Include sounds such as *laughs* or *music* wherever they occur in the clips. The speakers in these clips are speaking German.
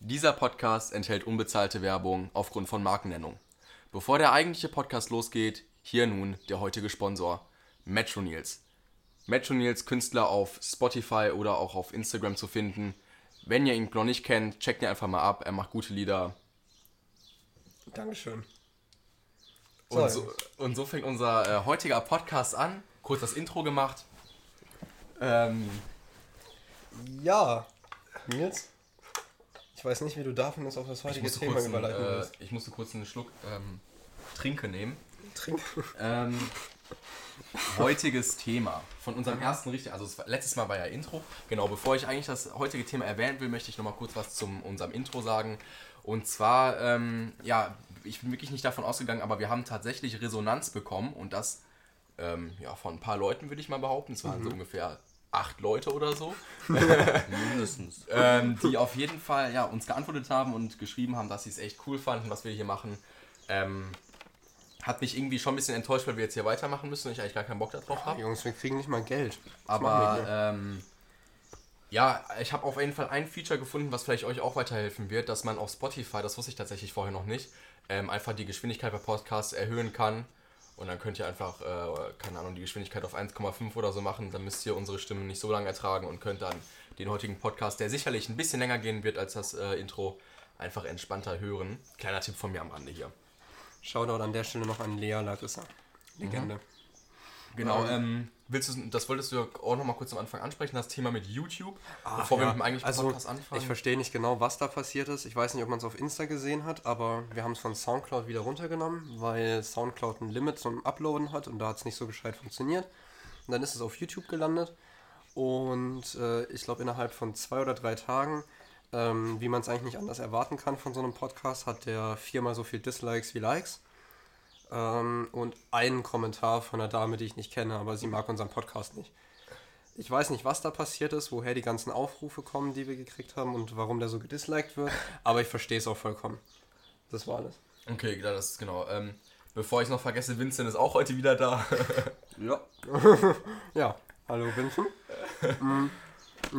Dieser Podcast enthält unbezahlte Werbung aufgrund von Markennennung. Bevor der eigentliche Podcast losgeht, hier nun der heutige Sponsor, Metro Nils. Metro Nils Künstler auf Spotify oder auch auf Instagram zu finden. Wenn ihr ihn noch nicht kennt, checkt ihn einfach mal ab. Er macht gute Lieder. Dankeschön. Und so, und so fängt unser äh, heutiger Podcast an. Kurz das Intro gemacht. Ähm, Ja, Nils, ich weiß nicht, wie du davon jetzt auf das heutige Thema kurz einen, überleiten äh, ich musste kurz einen Schluck ähm, Trinke nehmen. Trinken. Ähm, heutiges Thema von unserem ersten richtig, also letztes Mal war ja Intro. Genau, bevor ich eigentlich das heutige Thema erwähnen will, möchte ich nochmal kurz was zum unserem Intro sagen. Und zwar, ähm, ja, ich bin wirklich nicht davon ausgegangen, aber wir haben tatsächlich Resonanz bekommen und das ähm, ja, von ein paar Leuten, würde ich mal behaupten. Es waren so ungefähr acht Leute oder so. *laughs* Mindestens. *laughs* ähm, die auf jeden Fall ja, uns geantwortet haben und geschrieben haben, dass sie es echt cool fanden, was wir hier machen. Ähm, hat mich irgendwie schon ein bisschen enttäuscht, weil wir jetzt hier weitermachen müssen und ich eigentlich gar keinen Bock darauf habe. Jungs, wir kriegen nicht mal Geld. Das Aber ähm, ja, ich habe auf jeden Fall ein Feature gefunden, was vielleicht euch auch weiterhelfen wird, dass man auf Spotify, das wusste ich tatsächlich vorher noch nicht, ähm, einfach die Geschwindigkeit bei Podcasts erhöhen kann. Und dann könnt ihr einfach, äh, keine Ahnung, die Geschwindigkeit auf 1,5 oder so machen. Dann müsst ihr unsere Stimmen nicht so lange ertragen und könnt dann den heutigen Podcast, der sicherlich ein bisschen länger gehen wird als das äh, Intro, einfach entspannter hören. Kleiner Tipp von mir am Rande hier. Shoutout an der Stelle noch an Lea Larissa. Legende. Genau, ähm, willst du, das wolltest du ja auch noch mal kurz am Anfang ansprechen, das Thema mit YouTube, Ach bevor wir ja, mit dem eigentlichen also, Podcast anfangen. Ich verstehe nicht genau, was da passiert ist. Ich weiß nicht, ob man es auf Insta gesehen hat, aber wir haben es von Soundcloud wieder runtergenommen, weil Soundcloud ein Limit zum Uploaden hat und da hat es nicht so gescheit funktioniert. Und dann ist es auf YouTube gelandet und äh, ich glaube innerhalb von zwei oder drei Tagen, ähm, wie man es eigentlich nicht anders erwarten kann von so einem Podcast, hat der viermal so viel Dislikes wie Likes. Ähm, und einen Kommentar von einer Dame, die ich nicht kenne, aber sie mag unseren Podcast nicht. Ich weiß nicht, was da passiert ist, woher die ganzen Aufrufe kommen, die wir gekriegt haben und warum der so gedisliked wird, aber ich verstehe es auch vollkommen. Das war alles. Okay, ja, das ist genau. Ähm, bevor ich noch vergesse, Vincent ist auch heute wieder da. *laughs* Ja. *laughs* Ja, hallo Vincent. Mm,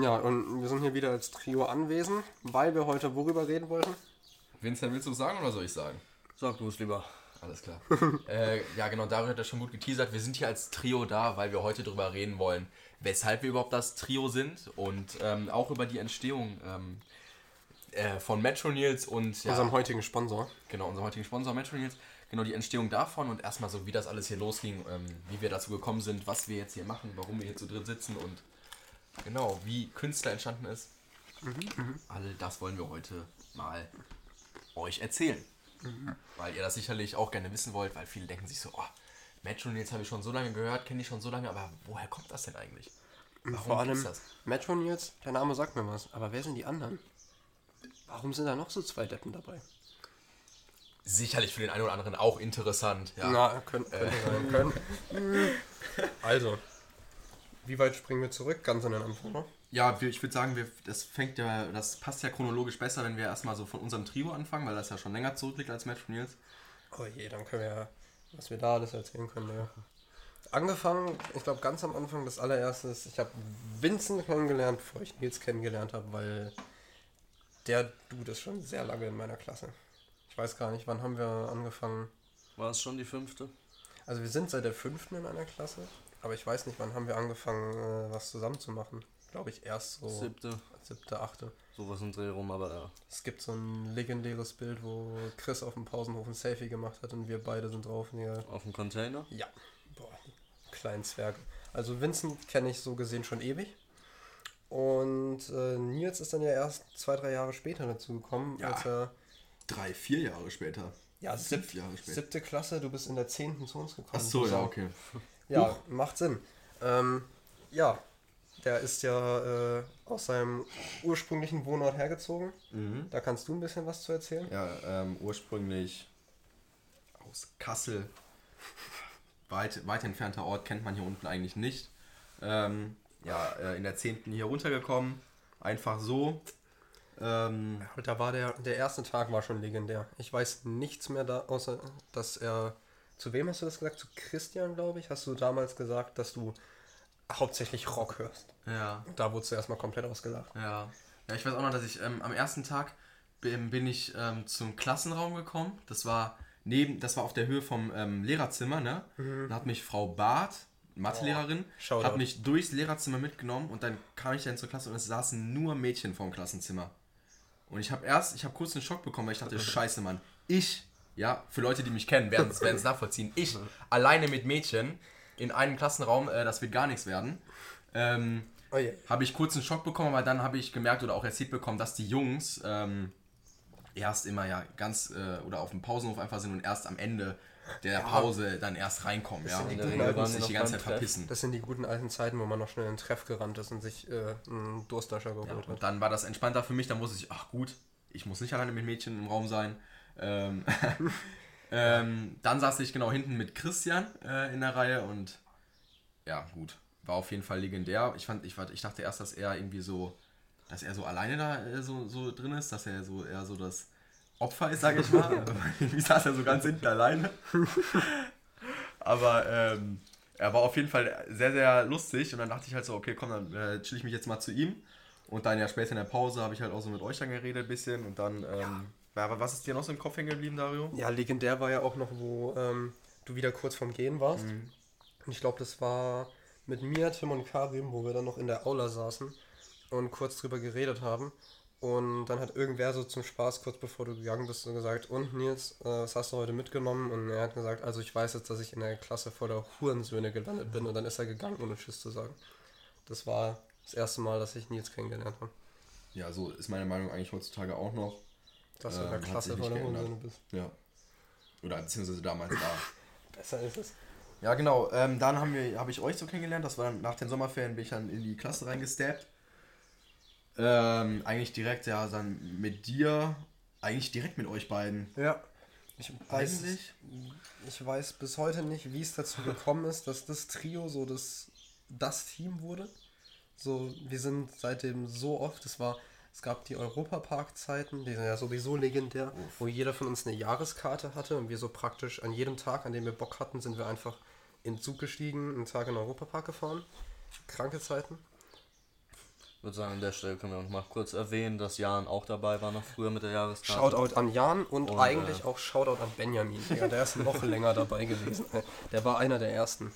ja, und wir sind hier wieder als Trio anwesend, weil wir heute worüber reden wollten. Vincent, willst du sagen oder soll ich sagen? Sag du es lieber. Alles klar. *laughs* äh, ja, genau, Dario hat ja schon gut geteasert. Wir sind hier als Trio da, weil wir heute darüber reden wollen, weshalb wir überhaupt das Trio sind und ähm, auch über die Entstehung ähm, äh, von Metro Nils und ja, Unserem heutigen Sponsor. genau, unserem heutigen Sponsor Metro Nils. Genau, die Entstehung davon und erstmal so, wie das alles hier losging, ähm, wie wir dazu gekommen sind, was wir jetzt hier machen, warum wir hier zu dritt sitzen und genau, wie Künstler entstanden ist. All das wollen wir heute mal euch erzählen. Weil ihr das sicherlich auch gerne wissen wollt, weil viele denken sich so, oh, Metro Nils habe ich schon so lange gehört, kenne ich schon so lange, aber woher kommt das denn eigentlich? Warum Vor allem das? Metro Nils, der Name sagt mir was, aber wer sind die anderen? Warum sind da noch so zwei Deppen dabei? Sicherlich für den einen oder anderen auch interessant. Ja. Na, können, könnte sein, können. *laughs* Also, wie weit springen wir zurück? Ganz an den Anfang, ne? Ja, ich würde sagen, wir, das fängt ja, das passt ja chronologisch besser, wenn wir erstmal so von unserem Trio anfangen, weil das ja schon länger zurückliegt als Metro Nils. Oh je, dann können wir ja, was wir da alles erzählen können, ja. Angefangen, ich glaube ganz am Anfang, das allererste ist, ich habe Vincent kennengelernt, bevor ich Nils kennengelernt habe, weil der Dude ist schon sehr lange in meiner Klasse. Ich weiß gar nicht, wann haben wir angefangen. War es schon die fünfte? Also wir sind seit der fünften in einer Klasse, aber ich weiß nicht, wann haben wir angefangen, äh, was zusammen zu machen. Glaube ich erst so Siebte. siebte, achte. Sowas im Dreh rum, aber ja. Es gibt so ein legendäres Bild, wo Chris auf dem Pausenhof ein Selfie gemacht hat und wir beide sind drauf. Wir, Auf dem Container. ja, boah, kleinen Zwerge. Also Vincent kenne ich so gesehen schon ewig. Und äh, Nils ist dann ja erst zwei, drei Jahre später dazu gekommen, Ja. als er Drei, vier Jahre später. ja, Sieb Jahre später. siebte Klasse, du bist in der zehnten zu uns gekommen. Ach so, ja, okay. Ja, macht Sinn. Ähm, ja, der ist ja äh, aus seinem ursprünglichen Wohnort hergezogen. Da kannst du ein bisschen was zu erzählen. Ja, ähm, ursprünglich aus Kassel. Weit, weit entfernter Ort kennt man hier unten eigentlich nicht. Ähm, ja, äh, in der 10. hier runtergekommen. Einfach so. Ähm, Und da war der, der erste Tag war schon legendär. Ich weiß nichts mehr da, außer dass er. Zu wem hast du das gesagt? Zu Christian, glaube ich. Hast du damals gesagt, dass du hauptsächlich Rock hörst. ja, Da wurdest du erstmal komplett ausgelacht. ja. Ja, ich weiß auch noch, dass ich ähm, am ersten Tag bin, bin ich ähm, zum Klassenraum gekommen. Das war neben, das war auf der Höhe vom ähm, Lehrerzimmer, ne? Da hat mich Frau Barth, Mathelehrerin, Shoutout. hat mich durchs Lehrerzimmer mitgenommen und dann kam ich dann zur Klasse und es saßen nur Mädchen vorm Klassenzimmer. Und ich habe erst, ich habe kurz einen Schock bekommen, weil ich dachte, *laughs* scheiße, Mann, ich, ja, für Leute, die mich kennen, werden es nachvollziehen, ich alleine mit Mädchen in einem Klassenraum, äh, das wird gar nichts werden. Ähm, Oh je. habe ich kurz einen Schock bekommen, aber dann habe ich gemerkt oder auch erzählt bekommen, dass die Jungs ähm, erst immer ja ganz äh, oder auf dem Pausenhof einfach sind und erst am Ende der Pause dann erst reinkommen. Ja, sind die guten alten muss sich die ganze Zeit verpissen. Das sind die guten alten Zeiten, wo man noch schnell in den Treff gerannt ist und sich äh, einen Durstlöscher geholt hat. Und dann war das entspannter für mich, dann wusste ich, ach gut, ich muss nicht alleine mit Mädchen im Raum sein. Ähm, *laughs* ähm, dann saß ich genau hinten mit Christian äh, in der Reihe und ja, gut, war auf jeden Fall legendär. Ich fand, ich, ich dachte erst, dass er irgendwie so, dass er so alleine da äh, so, so drin ist, dass er so eher so das Opfer ist, sage ich mal. *laughs* Wie saß er so ganz hinten alleine? *laughs* Aber ähm, er war auf jeden Fall sehr, sehr lustig und dann dachte ich halt so, okay, komm, dann äh, chill ich mich jetzt mal zu ihm. Und dann ja später in der Pause habe ich halt auch so mit euch dann geredet ein bisschen und dann, ähm, ja. aber was ist dir noch so im Kopf hängen geblieben, Dario? Ja, legendär war ja auch noch, wo ähm, du wieder kurz vorm Gehen warst. Mhm. Und ich glaube, das war mit mir, Tim und Karim, wo wir dann noch in der Aula saßen und kurz drüber geredet haben. Und dann hat irgendwer so zum Spaß, kurz bevor du gegangen bist, so gesagt, und Nils, äh, was hast du heute mitgenommen? Und er hat gesagt, also ich weiß jetzt, dass ich in der Klasse voller Hurensöhne gelandet bin. Und dann ist er gegangen, ohne Tschüss zu sagen. Das war das erste Mal, dass ich Nils kennengelernt habe. Ja, so ist meine Meinung eigentlich heutzutage auch noch. Dass du in Ähm, der Klasse voller. Hurensöhne bist. Ja. Oder beziehungsweise damals war. *laughs* Besser ist es. Ja, genau. Ähm, dann haben wir, habe ich euch so kennengelernt. Das war dann nach den Sommerferien, bin ich dann in die Klasse reingesteppt. Ähm, eigentlich direkt, ja, dann mit dir, eigentlich direkt mit euch beiden. Ja. Ich weiß, Eigentlich? ich weiß bis heute nicht, wie es dazu gekommen ist, dass das Trio so das, das Team wurde. So, wir sind seitdem so oft, es war, es gab die Europapark-Zeiten, die sind ja sowieso legendär, wo jeder von uns eine Jahreskarte hatte und wir so praktisch an jedem Tag, an dem wir Bock hatten, sind wir einfach in den Zug gestiegen, einen Tag in den Europapark gefahren. Kranke Zeiten. Ich würde sagen, an der Stelle können wir noch mal kurz erwähnen, dass Jan auch dabei war noch früher mit der Jahreskarte. Shoutout an Jan und, Und, eigentlich äh, auch Shoutout an Benjamin. Digga, der ist noch *laughs* länger dabei gewesen. Der war einer der ersten.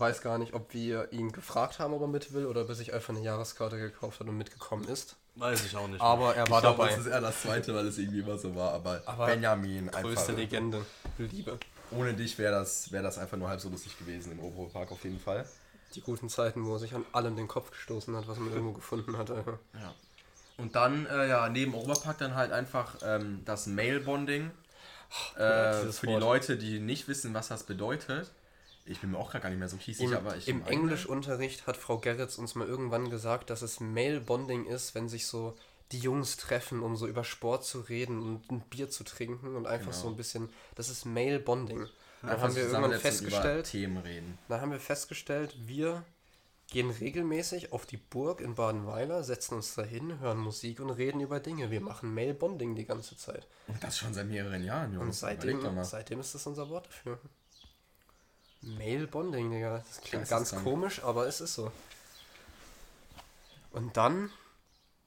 Ich weiß gar nicht, ob wir ihn gefragt haben, ob er mit will oder ob er sich einfach eine Jahreskarte gekauft hat und mitgekommen ist. Weiß ich auch nicht. Aber er war ich glaub, dabei. Das ist eher das zweite, weil es irgendwie immer so war. Aber, Aber Benjamin, Größte einfach. Legende. Liebe. Ohne dich wäre das, wär das einfach nur halb so lustig gewesen im Oberpark auf jeden Fall. Die guten Zeiten, wo er sich an allem den Kopf gestoßen hat, was man irgendwo gefunden hat. Alter. *laughs* Ja. Und dann, äh, ja, neben Oberpark dann halt einfach ähm, das Mail-Bonding. Äh, für die. Leute, die nicht wissen, was das bedeutet. Ich bin mir auch gerade gar nicht mehr so kiesig, Im, aber ich. Im meine- Englischunterricht hat Frau Gerritz uns mal irgendwann gesagt, dass es Male-Bonding ist, wenn sich so die Jungs treffen, um so über Sport zu reden und ein Bier zu trinken und einfach so ein bisschen. Das ist Male-Bonding. Dann Einfach haben wir irgendwann und festgestellt, Themen reden. dann haben wir festgestellt, wir gehen regelmäßig auf die Burg in Badenweiler, setzen uns dahin, hören Musik und reden über Dinge. Wir machen Male-Bonding die ganze Zeit. Und das schon seit mehreren Jahren, Und Jungs. Doch seitdem, seitdem ist das unser Wort dafür. Male Bonding, Digga. Das klingt ganz komisch, aber es ist so. Und dann,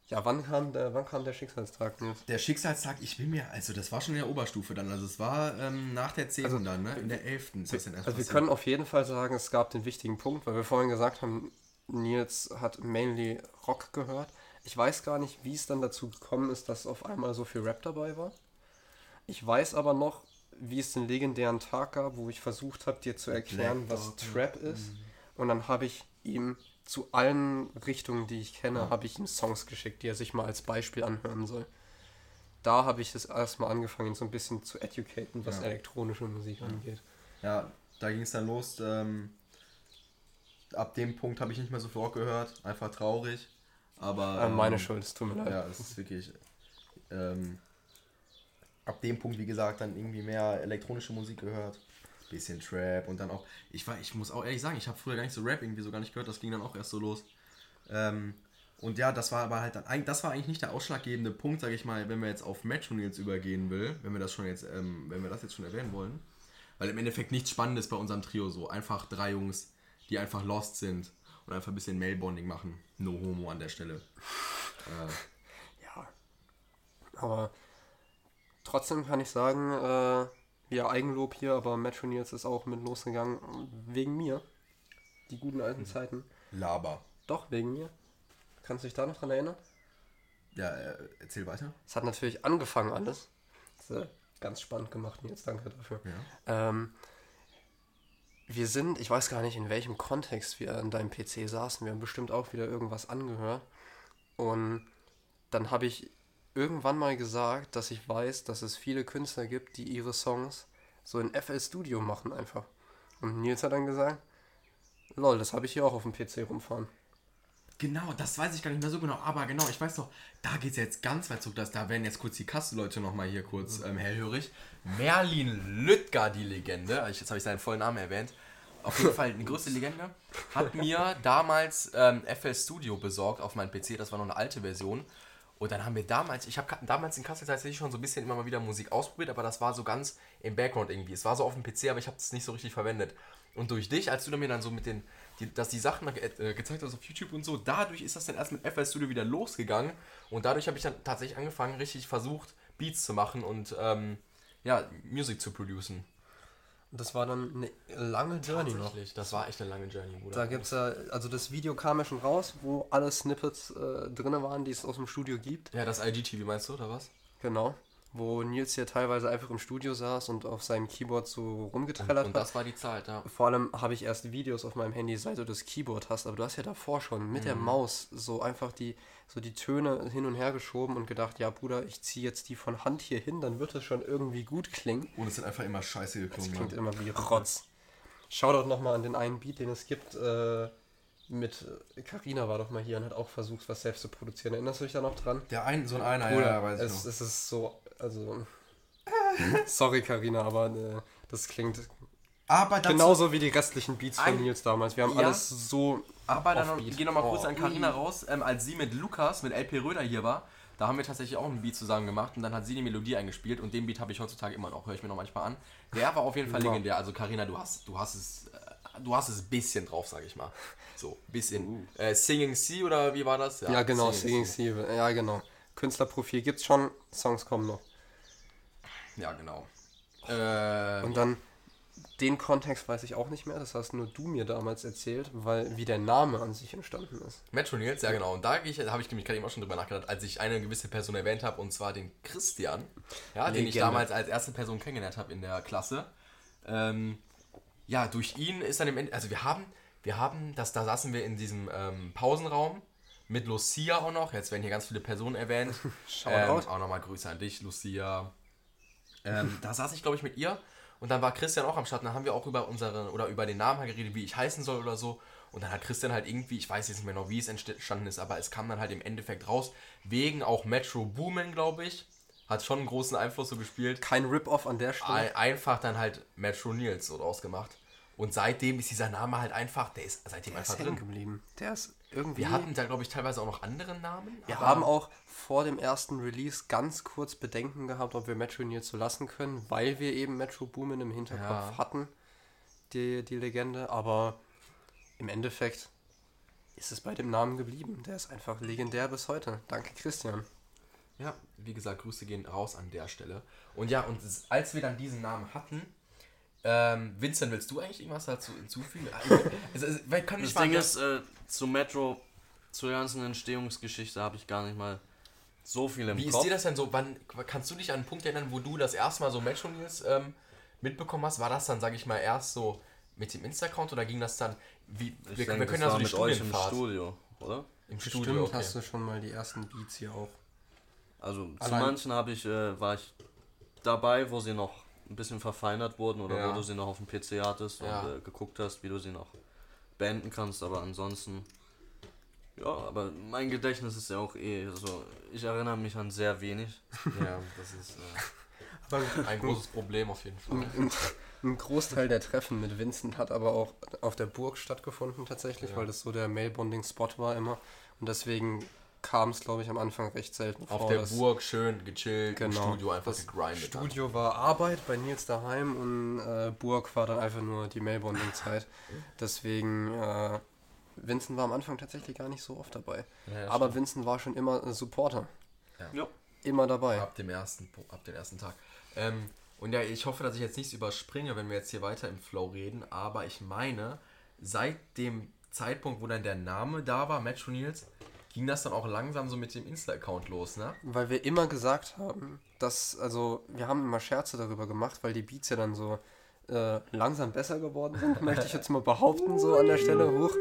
ja, wann kam der, wann kam der Schicksalstag? Nils? Der Schicksalstag, ich bin mir, also das war schon in der Oberstufe dann, also es war ähm, nach der 10. Also, dann, ne? In der 11. ist das denn erst Also wir passiert. können auf jeden Fall sagen, es gab den wichtigen Punkt, weil wir vorhin gesagt haben, Nils hat mainly Rock gehört. Ich weiß gar nicht, wie es dann dazu gekommen ist, dass auf einmal so viel Rap dabei war. Ich weiß aber noch, wie es den legendären Tag gab, wo ich versucht habe, dir zu erklären, was Trap ist. Und dann habe ich ihm zu allen Richtungen, die ich kenne, habe ich ihm Songs geschickt, die er sich mal als Beispiel anhören soll. Da habe ich es erstmal angefangen, ihn so ein bisschen zu educaten, was Ja. elektronische Musik angeht. Ja, da ging es dann los. Ähm, ab dem Punkt habe ich nicht mehr so viel Rock gehört. Einfach traurig. Aber. Äh, meine ähm, Schuld, es tut mir leid. Ja, es ist wirklich. Ähm, ab dem Punkt, wie gesagt, dann irgendwie mehr elektronische Musik gehört. Bisschen Trap und dann auch. Ich war, ich muss auch ehrlich sagen, ich habe früher gar nicht so Rap irgendwie so gar nicht gehört, das ging dann auch erst so los. Ähm, und ja, das war aber halt dann, das war eigentlich nicht der ausschlaggebende Punkt, sage ich mal, wenn wir jetzt auf jetzt übergehen will, wenn wir das schon jetzt, ähm, wenn wir das jetzt schon erwähnen wollen. Weil im Endeffekt nichts Spannendes bei unserem Trio so. Einfach drei Jungs, die einfach lost sind und einfach ein bisschen Mailbonding machen. No homo an der Stelle. Äh, Ja. Aber trotzdem kann ich sagen, äh, ja, Eigenlob hier, aber Metro Nils ist auch mit losgegangen wegen mir. Die guten alten Zeiten. Laber. Doch, wegen mir. Kannst du dich da noch dran erinnern? Ja, äh, erzähl weiter. Es hat natürlich angefangen alles. Ist, äh, ganz spannend gemacht, Nils, danke dafür. Ähm, wir sind, ich weiß gar nicht, in welchem Kontext wir an deinem PC saßen. Wir haben bestimmt auch wieder irgendwas angehört. Und dann habe ich irgendwann mal gesagt, dass ich weiß, dass es viele Künstler gibt, die ihre Songs so in FL Studio machen einfach. Und Nils hat dann gesagt, lol, das habe ich hier auch auf dem PC rumfahren. Genau, das weiß ich gar nicht mehr so genau, aber genau, ich weiß noch, da geht es jetzt ganz weit zurück, dass da werden jetzt kurz die Kasse-Leute nochmal hier kurz ähm, hellhörig. Merlin Lüttger, die Legende, ich, jetzt habe ich seinen vollen Namen erwähnt, auf jeden Fall eine größte Legende, hat mir damals ähm, FL Studio besorgt auf meinem PC, das war noch eine alte Version. Und dann haben wir damals, ich habe damals in Kassel tatsächlich schon so ein bisschen immer mal wieder Musik ausprobiert, aber das war so ganz im Background irgendwie. Es war so auf dem PC, aber ich habe es nicht so richtig verwendet. Und durch dich, als du mir dann so mit den, die, dass die Sachen äh, gezeigt hast auf YouTube und so, dadurch ist das dann erst mit FL Studio wieder losgegangen. Und dadurch habe ich dann tatsächlich angefangen, richtig versucht, Beats zu machen und ähm, ja, Musik zu producen. Das war dann eine lange Journey noch. Das war echt eine lange Journey, Bruder. Da gibt's ja, also das Video kam ja schon raus, wo alle Snippets äh, drin waren, die es aus dem Studio gibt. ja, das IGTV meinst du, oder was? Genau. Wo Nils hier teilweise einfach im Studio saß und auf seinem Keyboard so rumgetrellert Und hat. das war die Zeit, ja. Vor allem habe ich erst Videos auf meinem Handy, seit du das Keyboard hast, aber du hast ja davor schon mit Mhm. der Maus so einfach die, so die Töne hin und her geschoben und gedacht, ja Bruder, ich ziehe jetzt die von Hand hier hin, dann wird es schon irgendwie gut klingen. Und es sind einfach immer scheiße Das geklungen. klingt immer wie Rotz. Shoutout nochmal an den einen Beat, den es gibt. Äh, mit Carina war doch mal hier und hat auch versucht, was selbst zu produzieren. Erinnerst du dich da noch dran? Der ein, so ein einer, Bruder, es, es ist so, also. Sorry, Carina, aber äh, das klingt Aber dazu, genauso wie die restlichen Beats von Nils damals. Wir haben Ja. alles so. Aber dann Offbeat. geh noch mal kurz Oh. an Carina raus, ähm, als sie mit Lukas, mit LP Röder hier war, da haben wir tatsächlich auch einen Beat zusammen gemacht und dann hat sie die Melodie eingespielt und den Beat habe ich heutzutage immer noch, höre ich mir noch manchmal an. Der war auf jeden Fall Ja. legendär. Also Carina, du hast, du hast es, äh, du hast es ein bisschen drauf, sag ich mal. So, bisschen. Äh, Singing Sea oder wie war das? Ja, genau, Singing Sea. Sea. Ja, genau. Künstlerprofil gibt's schon, Songs kommen noch. Ja, genau. Äh, Und dann den Kontext weiß ich auch nicht mehr, das hast nur du mir damals erzählt, weil wie der Name an sich entstanden ist. Metro Nils, ja genau. Und da habe ich nämlich gerade eben auch schon drüber nachgedacht, als ich eine gewisse Person erwähnt habe, und zwar den Christian, ja, den ich damals als erste Person kennengelernt habe in der Klasse. Ähm, ja, durch ihn ist dann im Ende, also wir haben, wir haben, das, da saßen wir in diesem ähm, Pausenraum mit Lucia auch noch. Jetzt werden hier ganz viele Personen erwähnt. *laughs* ähm, Shoutout. auch nochmal Grüße an dich, Lucia. Ähm, da saß ich, glaube ich, mit ihr und dann war Christian auch am Start. Dann haben wir auch über unsere oder über den Namen halt geredet, wie ich heißen soll oder so. Und dann hat Christian halt irgendwie, ich weiß jetzt nicht mehr genau, wie es entstanden ist, aber es kam dann halt im Endeffekt raus, wegen auch Metro Boomin, glaube ich. Hat schon einen großen Einfluss so gespielt. Kein Rip-Off an der Stelle. Ein, einfach dann halt Metro Nils so draus gemacht. Und seitdem ist dieser Name halt einfach, der ist seitdem Der ist einfach hängen drin. geblieben. Der ist irgendwie. Wir hatten da, glaube ich, teilweise auch noch andere Namen. Wir haben auch vor dem ersten Release ganz kurz Bedenken gehabt, ob wir Metro Nils so lassen können, weil wir eben Metro Boomin im Hinterkopf Ja. hatten, die, die Legende. Aber im Endeffekt ist es bei dem Namen geblieben. Der ist einfach legendär bis heute. Danke, Christian. Ja, wie gesagt, Grüße gehen raus an der Stelle. Und ja, und als wir dann diesen Namen hatten, ähm, Vincent, willst du eigentlich irgendwas dazu hinzufügen? *laughs* Also, also, Das mal Ding ist, äh, zu Metro, zur ganzen Entstehungsgeschichte habe ich gar nicht mal so viel im wie ist Kopf. dir das denn so? Wann kannst du dich an einen Punkt erinnern, wo du das erste Mal so News ähm, mitbekommen hast? War das dann, sage ich mal, erst so mit dem Insta-Account oder ging das dann? Wie, ich wir, denke, wir können das ja so war die mit euch im Studio, oder? im Bestimmt Studio. Okay. hast du schon mal die ersten Beats hier auch. Also zu Allein- manchen habe ich, äh, war ich dabei, wo sie noch ein bisschen verfeinert wurden oder Ja. wo du sie noch auf dem PC hattest Ja. und äh, geguckt hast, wie du sie noch beenden kannst, aber ansonsten. Ja, aber mein Gedächtnis ist ja auch eh so. Ich erinnere mich an sehr wenig. *laughs* Ja, das ist äh, *laughs* ein großes Problem auf jeden Fall. Ein, Großteil der Treffen mit Vincent hat aber auch auf der Burg stattgefunden tatsächlich, Ja. weil das so der Mailbonding-Spot war immer. Und deswegen kam es, glaube ich, am Anfang recht selten Auf vor. der Burg schön gechillt, im Genau. Studio einfach das gegrindet. Studio war Arbeit bei Nils daheim und äh, Burg war dann einfach nur die Mailbonding-Zeit. *laughs* Deswegen, äh, Vincent war am Anfang tatsächlich gar nicht so oft dabei. Ja, Aber Vincent war schon immer ein Supporter. Ja. immer dabei. Ab dem ersten, ab dem ersten Tag. Ähm, und ja, ich hoffe, dass ich jetzt nichts überspringe, wenn wir jetzt hier weiter im Flow reden, aber ich meine, seit dem Zeitpunkt, wo dann der Name da war, Metro Nils, ging das dann auch langsam so mit dem Insta-Account los, ne? Weil wir immer gesagt haben, dass, also wir haben immer Scherze darüber gemacht, weil die Beats ja dann so äh, langsam besser geworden sind, möchte ich jetzt mal behaupten, so an der Stelle hoch,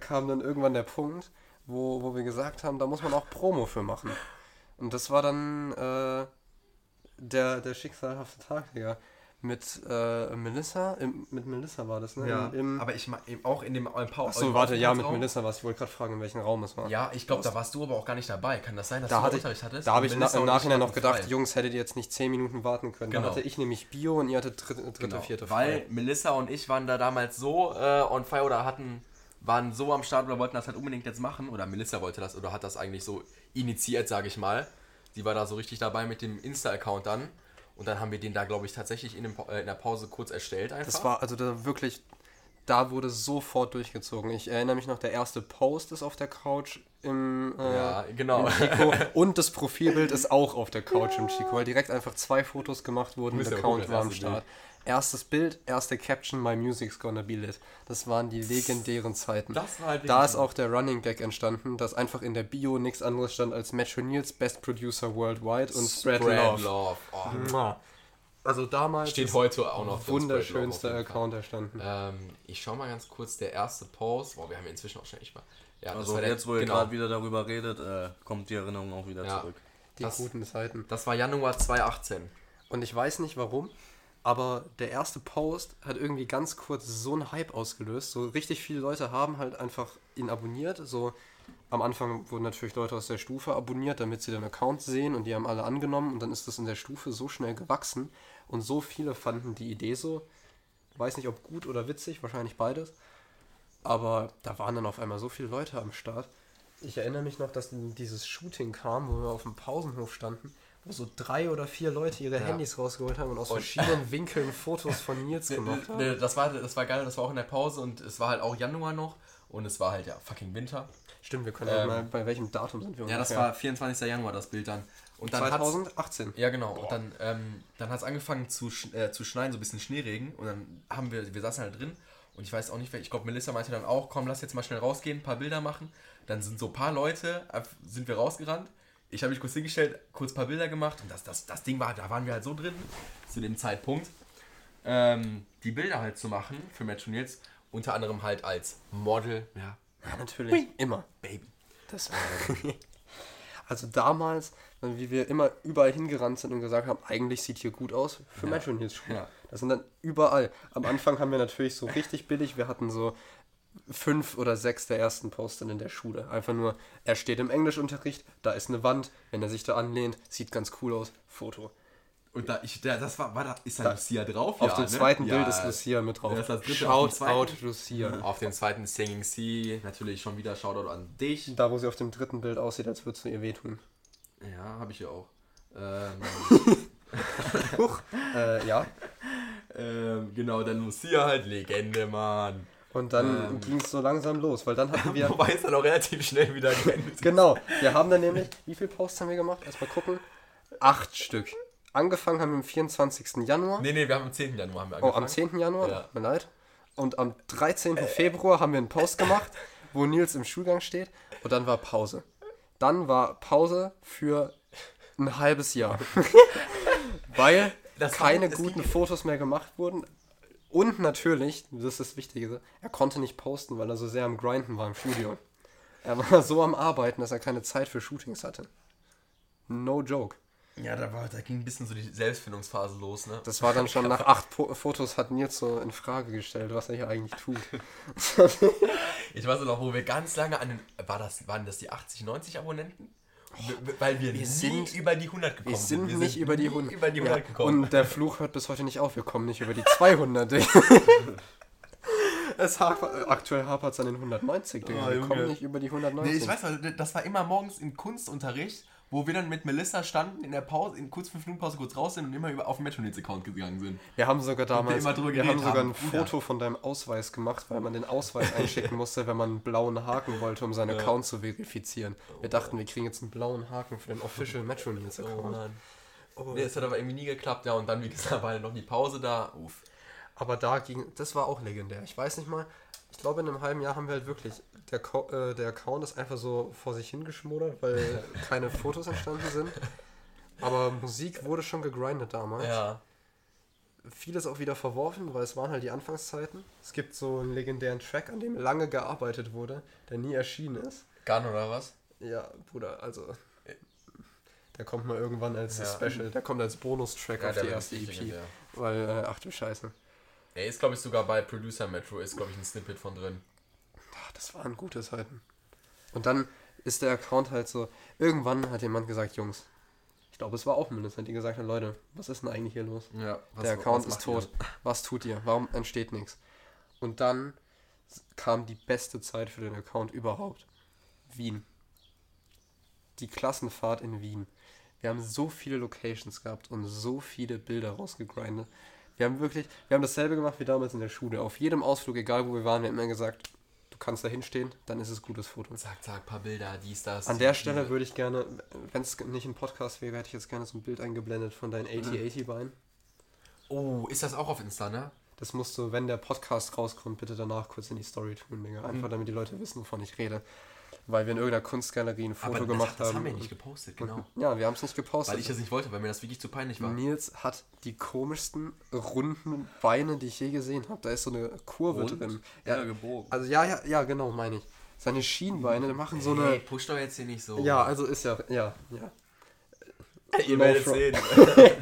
kam dann irgendwann der Punkt, wo, wo wir gesagt haben, da muss man auch Promo für machen. Und das war dann äh, der, der schicksalhafte Tag, Digga. Mit äh, Melissa, im, mit Melissa war das, ne? Im, im, aber ich meine, auch in dem Pau- Achso, warte, ja, mit. Melissa war es. Ich wollte gerade fragen, in welchem Raum es war. Ja, ich glaube, da warst du aber auch gar nicht dabei. Kann das sein, dass Da, du hatte ich, Unterricht hattest? da habe Und ich na, Melissa im und Nachhinein noch hatten gedacht, frei. Jungs, hättet ihr jetzt nicht 10 Minuten warten können. Genau. Da hatte ich nämlich Bio und ihr hattet dritte, dritte Genau, vierte weil frei. Melissa und ich waren da damals so äh, on fire oder hatten, waren so am Start oder wollten das halt unbedingt jetzt machen. Oder Melissa wollte das oder hat das eigentlich so initiiert, sage ich mal. Sie war da so richtig dabei mit dem Insta-Account dann. Und dann haben wir den da, glaube ich, tatsächlich in, dem, äh, in der Pause kurz erstellt einfach. Das war also da wirklich, da wurde sofort durchgezogen. Ich erinnere mich noch, der erste Post ist auf der Couch im, äh, Ja, genau. im Chico *laughs* und das Profilbild ist auch auf der Couch im Chico, weil direkt einfach zwei Fotos gemacht wurden der ja Account war am Start. Erstes Bild, erste Caption, My Music's Gonna Be Lit. Das waren die legendären Zeiten. Das war halt da ist auch der Running Gag entstanden, dass einfach in der Bio nichts anderes stand als Metro Nils Best Producer Worldwide und Spread, Love. Oh, Mua. Also damals steht heute auch noch Spread Love wunderschönster. Account entstanden. Ähm, ich schau mal ganz kurz, der erste Post. Boah, wir haben ja inzwischen auch schon echt mal. Ja, das Also war der- jetzt, wo ihr genau. gerade wieder darüber redet, äh, kommt die Erinnerung auch wieder Ja. zurück. Die das- guten Zeiten. Das war Januar 2018. Und ich weiß nicht warum, aber der erste Post hat irgendwie ganz kurz so einen Hype ausgelöst. So richtig viele Leute haben halt einfach ihn abonniert. So am Anfang wurden natürlich Leute aus der Stufe abonniert, damit sie den Account sehen und die haben alle angenommen und dann ist das in der Stufe so schnell gewachsen und so viele fanden die Idee so. Weiß nicht, ob gut oder witzig, wahrscheinlich beides. Aber da waren dann auf einmal so viele Leute am Start. Ich erinnere mich noch, dass dieses Shooting kam, wo wir auf dem Pausenhof standen, wo so drei oder vier Leute ihre Ja. Handys rausgeholt haben und aus Und- verschiedenen Winkeln Fotos von Nils *laughs* gemacht haben. Das war, das war geil, das war auch in der Pause und es war halt auch Januar noch und es war halt ja fucking Winter. Stimmt, wir können Ähm, mal, bei welchem Datum sind wir Ja, das war 24. Januar das Bild dann. Und dann hat's- 2018. Ja, genau. Und dann, ähm, dann hat es angefangen zu, äh, zu schneien, so ein bisschen Schneeregen. Und dann haben wir, wir saßen halt drin. Und ich weiß auch nicht, ich glaube, Melissa meinte dann auch, komm, lass jetzt mal schnell rausgehen, ein paar Bilder machen. Dann sind so ein paar Leute, äh, sind wir rausgerannt. Ich habe mich kurz hingestellt, kurz ein paar Bilder gemacht. Und das, das, das Ding war, da waren wir halt so drin, zu dem Zeitpunkt, ähm, die Bilder halt zu machen für Metro Nils. Unter anderem halt als Model. Ja, Ja, natürlich. Immer. Baby. Das also damals, wie wir immer überall hingerannt sind und gesagt haben, eigentlich sieht hier gut aus für Ja. Metro News Schule. Ja. Das sind dann überall. Am Anfang haben wir natürlich so richtig billig, wir hatten so fünf oder sechs der ersten Poster in der Schule. Einfach nur, er steht im Englischunterricht, da ist eine Wand, wenn er sich da anlehnt, sieht ganz cool aus, Foto. Und da, ich, da, das war, war da, ist da, Da- Lucia drauf? Auf Ja, dem ne? zweiten Ja. Bild ist Lucia mit drauf. Das das dritte auf dem Shout zweiten. out Lucia. Auf dem zweiten Singing Sea natürlich schon wieder Shoutout an dich. Da, wo sie auf dem dritten Bild aussieht, als würdest du ihr wehtun. Ja, habe ich ja auch. Ähm, *laughs* Äh, ja. ähm, genau, dann Lucia halt, Legende, Mann. Und dann Ähm. ging es so langsam los, weil dann hatten wir. *laughs* Wobei es dann auch relativ schnell wieder geendet genau, wir haben dann nämlich. Wie viele Posts haben wir gemacht? Erstmal gucken. Acht Stück. Angefangen haben wir am 24. Januar. Nee, nee, wir haben am 10. Januar haben wir oh, angefangen. am 10. Januar? Ja. Tut mir leid. Und am 13. Februar haben wir einen Post gemacht, wo Nils im Schulgang steht. Und dann war Pause. Dann war Pause für ein halbes Jahr. *laughs* Weil Das war- keine es guten Fotos mehr gemacht wurden. Und natürlich, das ist das Wichtige, er konnte nicht posten, weil er so sehr am Grinden war im Studio. Er war *laughs* so am Arbeiten, dass er keine Zeit für Shootings hatte. No joke. Ja, da, war, da ging ein bisschen so die Selbstfindungsphase los, ne? Das war dann *laughs* schon nach acht po Fotos hat Nils so in Frage gestellt, was er hier eigentlich tut. *laughs* Ich weiß noch, wo wir ganz lange an den. War das, waren das die 80, 90 Abonnenten? Weil wir, nie sind- über die 100 gekommen Wir sind nicht sind über die nie 100, über die Ja, 100 gekommen. Und der Fluch hört bis heute nicht auf. Wir kommen nicht über die 200. Digga. *laughs* es hapert, aktuell hapert es an den 190. Digga. Oh, wir Junge. kommen nicht über die 190. Nee, ich weiß noch, das war immer morgens im Kunstunterricht, wo wir dann mit Melissa standen in der Pause, in kurz 5 Minuten Pause kurz raus sind und immer über auf den Metroneeds-Account gegangen sind. Wir haben sogar damals, drüber wir haben sogar haben. ein. Foto von deinem Ausweis gemacht, weil man den Ausweis *laughs* einschicken musste, wenn man einen blauen Haken wollte, um seinen Account zu verifizieren. Wir dachten, wir kriegen jetzt einen blauen Haken für den Official Metro News Account. Oh, Nee, es hat aber irgendwie nie geklappt, ja, und dann, wie gesagt, war noch die Pause da. Uff. Aber da ging, das war auch legendär. Ich weiß nicht mal, ich glaube in einem halben Jahr haben wir halt wirklich, der, äh, der Account ist einfach so vor sich hingeschmodert, weil *laughs* keine Fotos entstanden sind. Aber Musik wurde schon gegrindet damals. Ja. Vieles auch wieder verworfen, weil es waren halt die Anfangszeiten. Es gibt so einen legendären Track, an dem lange gearbeitet wurde, der nie erschienen ist. Gun oder was? Ja, Bruder, also. Der kommt mal irgendwann als Ja. Special, der kommt als Bonustrack auf die erste EP. legendär. Weil, äh, ach du Scheiße. Er ist, glaube ich, sogar bei Producer Metro, ist, glaube ich, ein Snippet von drin. Ach, das waren gute Zeiten. Und dann ist der Account halt so. Irgendwann hat jemand gesagt, Jungs, ich glaube, es war auch Melissa, die gesagt hat, Leute, was ist denn eigentlich hier los? Ja, der Account ist tot. *laughs* Was tut ihr? Warum entsteht nichts? Und dann kam die beste Zeit für den Account überhaupt. Wien. Die Klassenfahrt in Wien. Wir haben so viele Locations gehabt und so viele Bilder rausgegrindet. Wir haben wirklich, wir haben dasselbe gemacht wie damals in der Schule. Auf jedem Ausflug, egal wo wir waren, wir haben immer gesagt, kannst da hinstehen, dann ist es gutes Foto. Zack, zack, paar Bilder, dies, das. An der Stelle würde ich gerne, wenn es nicht ein Podcast wäre, hätte ich jetzt gerne so ein Bild eingeblendet von deinen Mhm. 8080-Beinen. Oh, ist das auch auf Insta, ne? Das musst du, wenn der Podcast rauskommt, bitte danach kurz in die Story tun, Digga. Mhm. Einfach damit die Leute wissen, wovon ich rede. Weil wir in irgendeiner Kunstgalerie ein Foto Aber das, gemacht das haben. haben wir nicht gepostet, genau. und- *laughs* Ja, wir haben es nicht gepostet. Weil ich das nicht wollte, weil mir das wirklich zu peinlich war. Nils hat die komischsten runden Beine, die ich je gesehen habe. Da ist so eine Kurve Rund? drin. Ja, gebogen. Also ja, ja, ja, genau, meine ich. Seine Schienbeine machen so Hey, eine. push doch jetzt hier nicht so. Ja, also ist ja, ja, ja. ihr no werdet sehen. *laughs*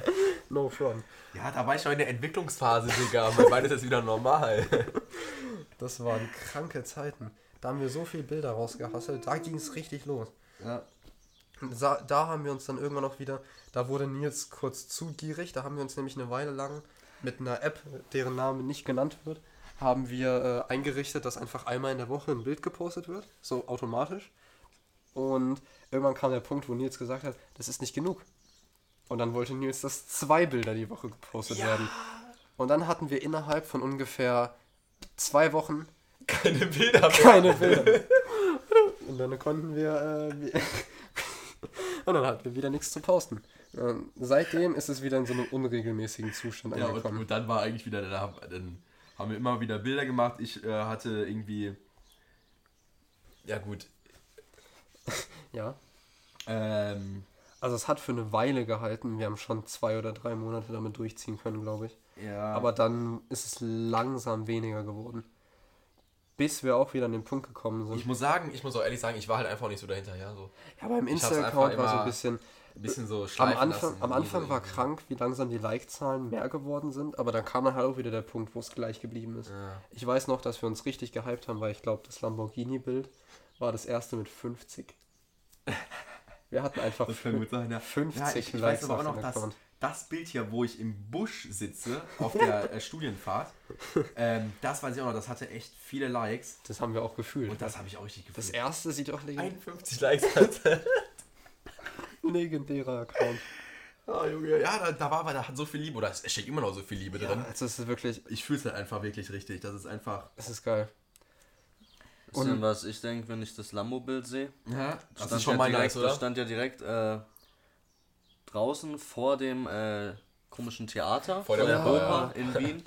No front. Ja, da war ich noch in der Entwicklungsphase, Digga. Mein Bein ist jetzt wieder normal. Das waren kranke Zeiten. Da haben wir so viele Bilder rausgehasselt. Da ging es richtig los. Ja. Da, da haben wir uns dann irgendwann auch wieder, da wurde Nils kurz zu gierig, da haben wir uns nämlich eine Weile lang mit einer App, deren Name nicht genannt wird, haben wir äh, eingerichtet, dass einfach einmal in der Woche ein Bild gepostet wird, so automatisch. Und irgendwann kam der Punkt, wo Nils gesagt hat, das ist nicht genug. Und dann wollte Nils, dass zwei Bilder die Woche gepostet werden. Und dann hatten wir innerhalb von ungefähr zwei Wochen Keine Bilder mehr. keine Bilder. Und dann konnten wir. Äh, wir- *laughs* und dann hatten wir wieder nichts zu posten. Und seitdem ist es wieder in so einem unregelmäßigen Zustand Ja, und, angekommen. und dann war eigentlich wieder, da, dann haben wir immer wieder Bilder gemacht. Ich äh, hatte irgendwie. Ja, gut. Ja. Ähm, Also es hat für eine Weile gehalten. Wir haben schon zwei oder drei Monate damit durchziehen können, glaube ich. ja. Aber dann ist es langsam weniger geworden. Bis wir auch wieder an den Punkt gekommen sind. ich muss sagen, ich muss auch ehrlich sagen, ich war halt einfach nicht so dahinter, ja. So ja, beim Insta-Account war so ein bisschen. ein bisschen so Am schleifen Anfang, lassen, am Anfang war krank, wie langsam die Like-Zahlen mehr geworden sind, aber dann kam dann halt auch wieder der Punkt, wo es gleich geblieben ist. Ja. Ich weiß noch, dass wir uns richtig gehypt haben, weil ich glaube, das Lamborghini-Bild war das erste mit 50. *laughs* Wir hatten einfach Das kann gut sein, ja. 50 ja, ich, ich Likes weiß aber auch noch, dass. Das Bild hier, wo ich im Busch sitze, auf *laughs* der äh, Studienfahrt, ähm, das weiß ich auch noch, das hatte echt viele Likes. Das haben wir auch gefühlt. Und das habe ich auch richtig Das gefühlt. erste sieht auch legendär 51 Likes hatte. *laughs* legendärer Account. oh, Junge. Ja, da, da war aber, da hat so viel Liebe, oder es steckt immer noch so viel Liebe Ja, drin. also es ist wirklich, Ich fühle es halt einfach wirklich richtig. Das ist einfach. es ist geil. Denn was ich denke, wenn ich das Lambo-Bild sehe? Ja, das Stand ist schon ja mein direkt, Likes, oder? Das stand ja direkt äh, draußen vor dem äh, komischen Theater, Vor der Oper, Oper in Wien,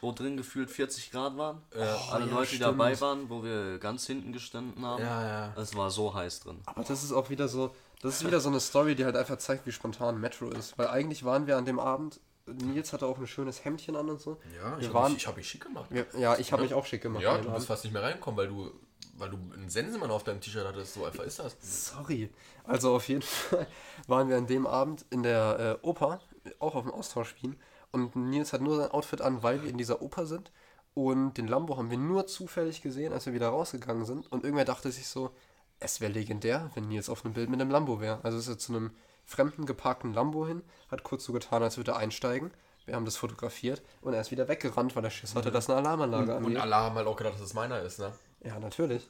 wo drin gefühlt 40 Grad waren. Alle ja, Leute, die stimmt. dabei waren, wo wir ganz hinten gestanden haben. Ja, ja. Es war so heiß drin. Aber das ist auch wieder so, das ist wieder so eine Story, die halt einfach zeigt, wie spontan Metro ist. Weil eigentlich waren wir an dem Abend, Nils hatte auch ein schönes Hemdchen an und so. Ja, Wir ich habe mich, ich hab mich schick gemacht. Wir, ja, ich habe mich auch schick gemacht. Ja, du bist fast nicht mehr reingekommen, weil du, weil du einen Sensemann auf deinem T-Shirt hattest. So einfach ist das. Sorry. Also auf jeden Fall *laughs* waren wir an dem Abend in der äh, Oper, auch auf dem Austausch Wien. Und Nils hat nur sein Outfit an, weil wir in dieser Oper sind. Und den Lambo haben wir nur zufällig gesehen, als wir wieder rausgegangen sind. Und irgendwer dachte sich so, es wäre legendär, wenn Nils auf einem Bild mit einem Lambo wäre. Also ist er zu einem fremden geparkten Lambo hin, hat kurz so getan, als würde er einsteigen. Wir haben das fotografiert und er ist wieder weggerannt, weil er Schiss hatte, dass eine Alarmanlage Und angeht. alle haben halt auch gedacht, dass es meiner ist, ne? Ja, natürlich.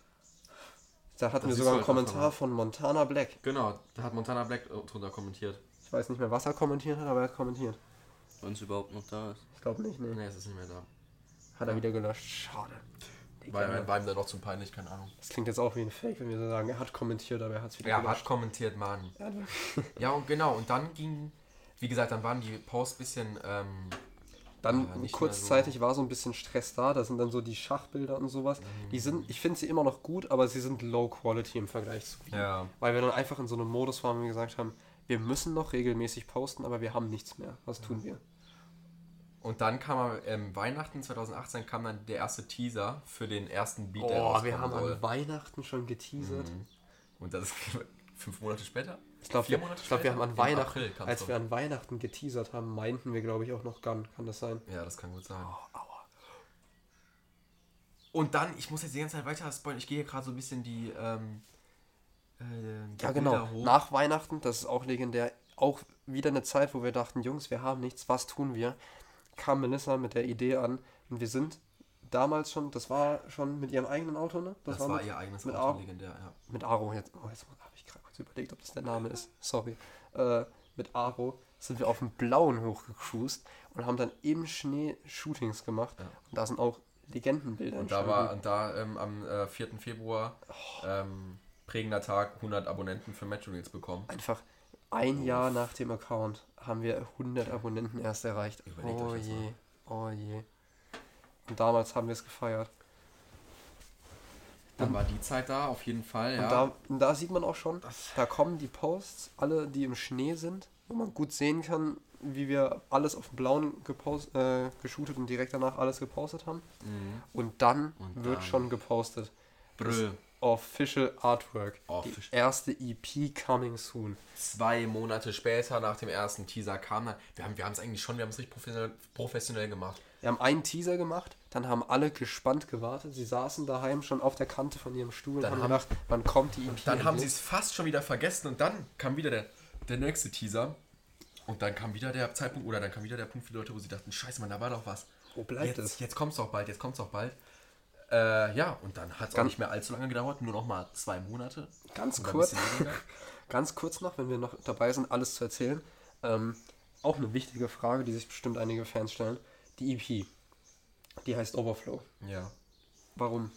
Da hatten Das wir sogar einen halt Kommentar von Montana Black. Genau, da hat Montana Black drunter kommentiert. Ich weiß nicht mehr, was er kommentiert hat, aber er hat kommentiert. Wenn es überhaupt noch da ist. Ich glaube nicht, nee. Nee, es ist nicht mehr da. Hat er wieder gelöscht. Schade. Weil war ihm dann doch zu peinlich, keine Ahnung. Das klingt jetzt auch wie ein Fake, wenn wir so sagen, er hat kommentiert, aber er hat es wieder Ja, hat gelöscht. kommentiert, Mann. Er hat wirklich- Ja, und genau, und dann ging, wie gesagt, dann waren die Posts bisschen, ähm, Dann Ja, mehr kurzzeitig war so ein bisschen Stress da. Da sind dann so die Schachbilder und sowas. Die sind, ich finde sie immer noch gut, aber sie sind low quality im Vergleich zu Wii. Ja. Weil wir dann einfach in so einem Modus waren, wo wir gesagt haben, wir müssen noch regelmäßig posten, aber wir haben nichts mehr. Was tun wir? Und dann kam am ähm, Weihnachten 2018 kam dann der erste Teaser für den ersten Beat, der Oh, wir haben soll. an Weihnachten schon geteasert. Und das ist *laughs* fünf Monate später? Ich glaube, wir, ich glaub, wir haben an Weihnachten, als wir an Weihnachten geteasert haben, meinten wir, glaube ich, auch noch Gun. Kann das sein? Ja, das kann gut sein. Und dann, ich muss jetzt die ganze Zeit weiter spoilern, ich gehe hier gerade so ein bisschen die, ähm, äh, die Ja, genau. Hoch. Nach Weihnachten, das ist auch legendär, auch wieder eine Zeit, wo wir dachten, Jungs, wir haben nichts, was tun wir? Kam Melissa mit der Idee an und wir sind damals schon, das war schon mit ihrem eigenen Auto, ne? das, war mit, ihr eigenes Auto, Aro. legendär, ja. mit Aro jetzt. Oh, jetzt habe ich gerade kurz überlegt, ob das der Name ist. Sorry. Äh, mit Aro sind wir auf dem Blauen hochgecruised und haben dann im Schnee Shootings gemacht. Ja. Und da sind auch Legendenbilder Und da war, und da ähm, am äh, 4. Februar, ähm, prägender Tag, 100 Abonnenten für Metro News bekommen. Einfach ein Jahr nach dem Account haben wir 100 Abonnenten erst erreicht. Überlegt oh je, oh je. Und damals haben wir es gefeiert. Dann war die Zeit da, auf jeden Fall, ja. Und, da, und da sieht man auch schon, da kommen die Posts, alle, die im Schnee sind, wo man gut sehen kann, wie wir alles auf dem Blauen gepost, äh, geshootet und direkt danach alles gepostet haben. Mhm. Und dann Und wird dann- schon gepostet. Brüll. Official Artwork. Offic- Die erste EP coming soon. Zwei Monate später, nach dem ersten Teaser, kam dann. Wir haben wir es eigentlich schon, wir haben es richtig professionell, professionell gemacht. Wir haben einen Teaser gemacht, dann haben alle gespannt gewartet. Sie saßen daheim schon auf der Kante von ihrem Stuhl und Dann haben gedacht, wann kommt die EP? Dann haben sie es fast schon wieder vergessen und dann kam wieder der, der nächste Teaser. Und dann kam wieder der Zeitpunkt, oder dann kam wieder der Punkt für die Leute, wo sie dachten, scheiße, Mann, da war doch was. Wo bleibt jetzt, es? Jetzt kommt's doch bald, jetzt kommt's doch bald. Äh, ja, und dann hat es auch nicht mehr allzu lange gedauert, nur noch mal zwei Monate. Ganz kurz, *laughs* ganz kurz noch, wenn wir noch dabei sind, alles zu erzählen. Ähm, auch eine wichtige Frage, die sich bestimmt einige Fans stellen. Die EP, die heißt Overflow. Ja. Warum?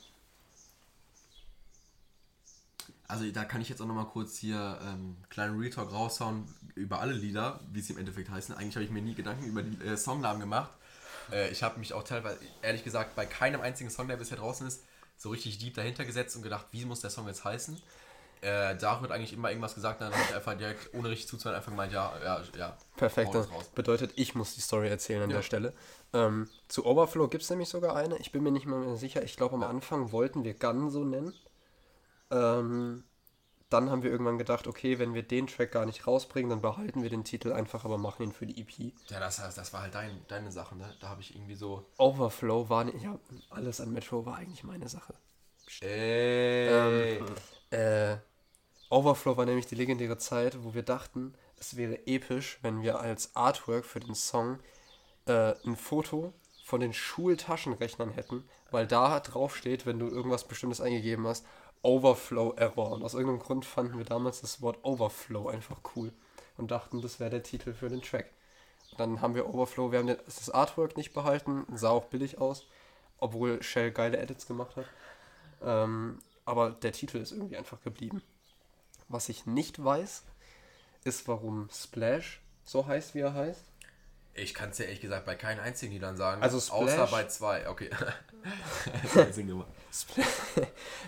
Also da kann ich jetzt auch noch mal kurz hier ähm, kleinen Retalk raushauen über alle Lieder, wie sie im Endeffekt heißen. Eigentlich habe ich mir nie Gedanken über die äh, Songnamen gemacht. Äh, ich habe mich auch teilweise, ehrlich gesagt, bei keinem einzigen Song, der bisher draußen ist, so richtig deep dahinter gesetzt und gedacht, wie muss der Song jetzt heißen. Äh, da wird eigentlich immer irgendwas gesagt, dann habe ich einfach direkt, ohne richtig zuzuhören, einfach gemeint, ja, ja, ja. Perfekt, das bedeutet, ich muss die Story erzählen an Ja. der Stelle. Ähm, zu Overflow gibt es nämlich sogar eine. Ich bin mir nicht mehr sicher. Ich glaube, am Anfang wollten wir Gun so nennen. Ähm, dann haben wir irgendwann gedacht, okay, wenn wir den Track gar nicht rausbringen, dann behalten wir den Titel einfach, aber machen ihn für die EP. Ja, das, das war halt dein, deine Sache, ne? Da habe ich irgendwie so. Overflow war nicht, ja, alles an Metro war eigentlich meine Sache. Ey. Äh, Overflow war nämlich die legendäre Zeit, wo wir dachten, es wäre episch, wenn wir als Artwork für den Song äh, ein Foto von den Schultaschenrechnern hätten, weil da drauf steht, wenn du irgendwas Bestimmtes eingegeben hast, Overflow Error. Und aus irgendeinem Grund fanden wir damals das Wort Overflow einfach cool und dachten, das wäre der Titel für den Track. Und dann haben wir Overflow, wir haben den, das Artwork nicht behalten, sah auch billig aus, obwohl Shell geile Edits gemacht hat. Ähm, aber der Titel ist irgendwie einfach geblieben. Was ich nicht weiß, ist, warum Splash so heißt, wie er heißt. Ich kann es ja ehrlich gesagt bei keinen einzigen Liedern sagen. Also außer Splash- bei zwei. Okay. *laughs* *laughs* Splash,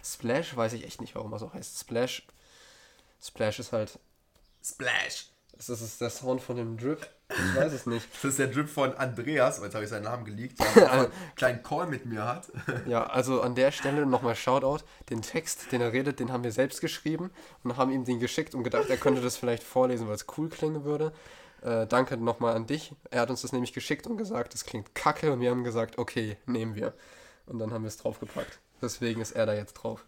Splash weiß ich echt nicht, warum er so heißt. Splash, Splash ist halt, Splash. Das ist der Sound von dem Drip. Ich weiß es nicht. Das ist der Drip von Andreas, jetzt habe ich seinen Namen geleakt, *laughs* der einen kleinen Call mit mir hat. *laughs* Ja, also an der Stelle nochmal Shoutout. Den Text, den er redet, den haben wir selbst geschrieben und haben ihm den geschickt und gedacht, er könnte das vielleicht vorlesen, weil es cool klingen würde. Äh, danke nochmal an dich. Er hat uns das nämlich geschickt und gesagt, das klingt kacke und wir haben gesagt, okay, nehmen wir. Und dann haben wir es draufgepackt. Deswegen ist er da jetzt drauf.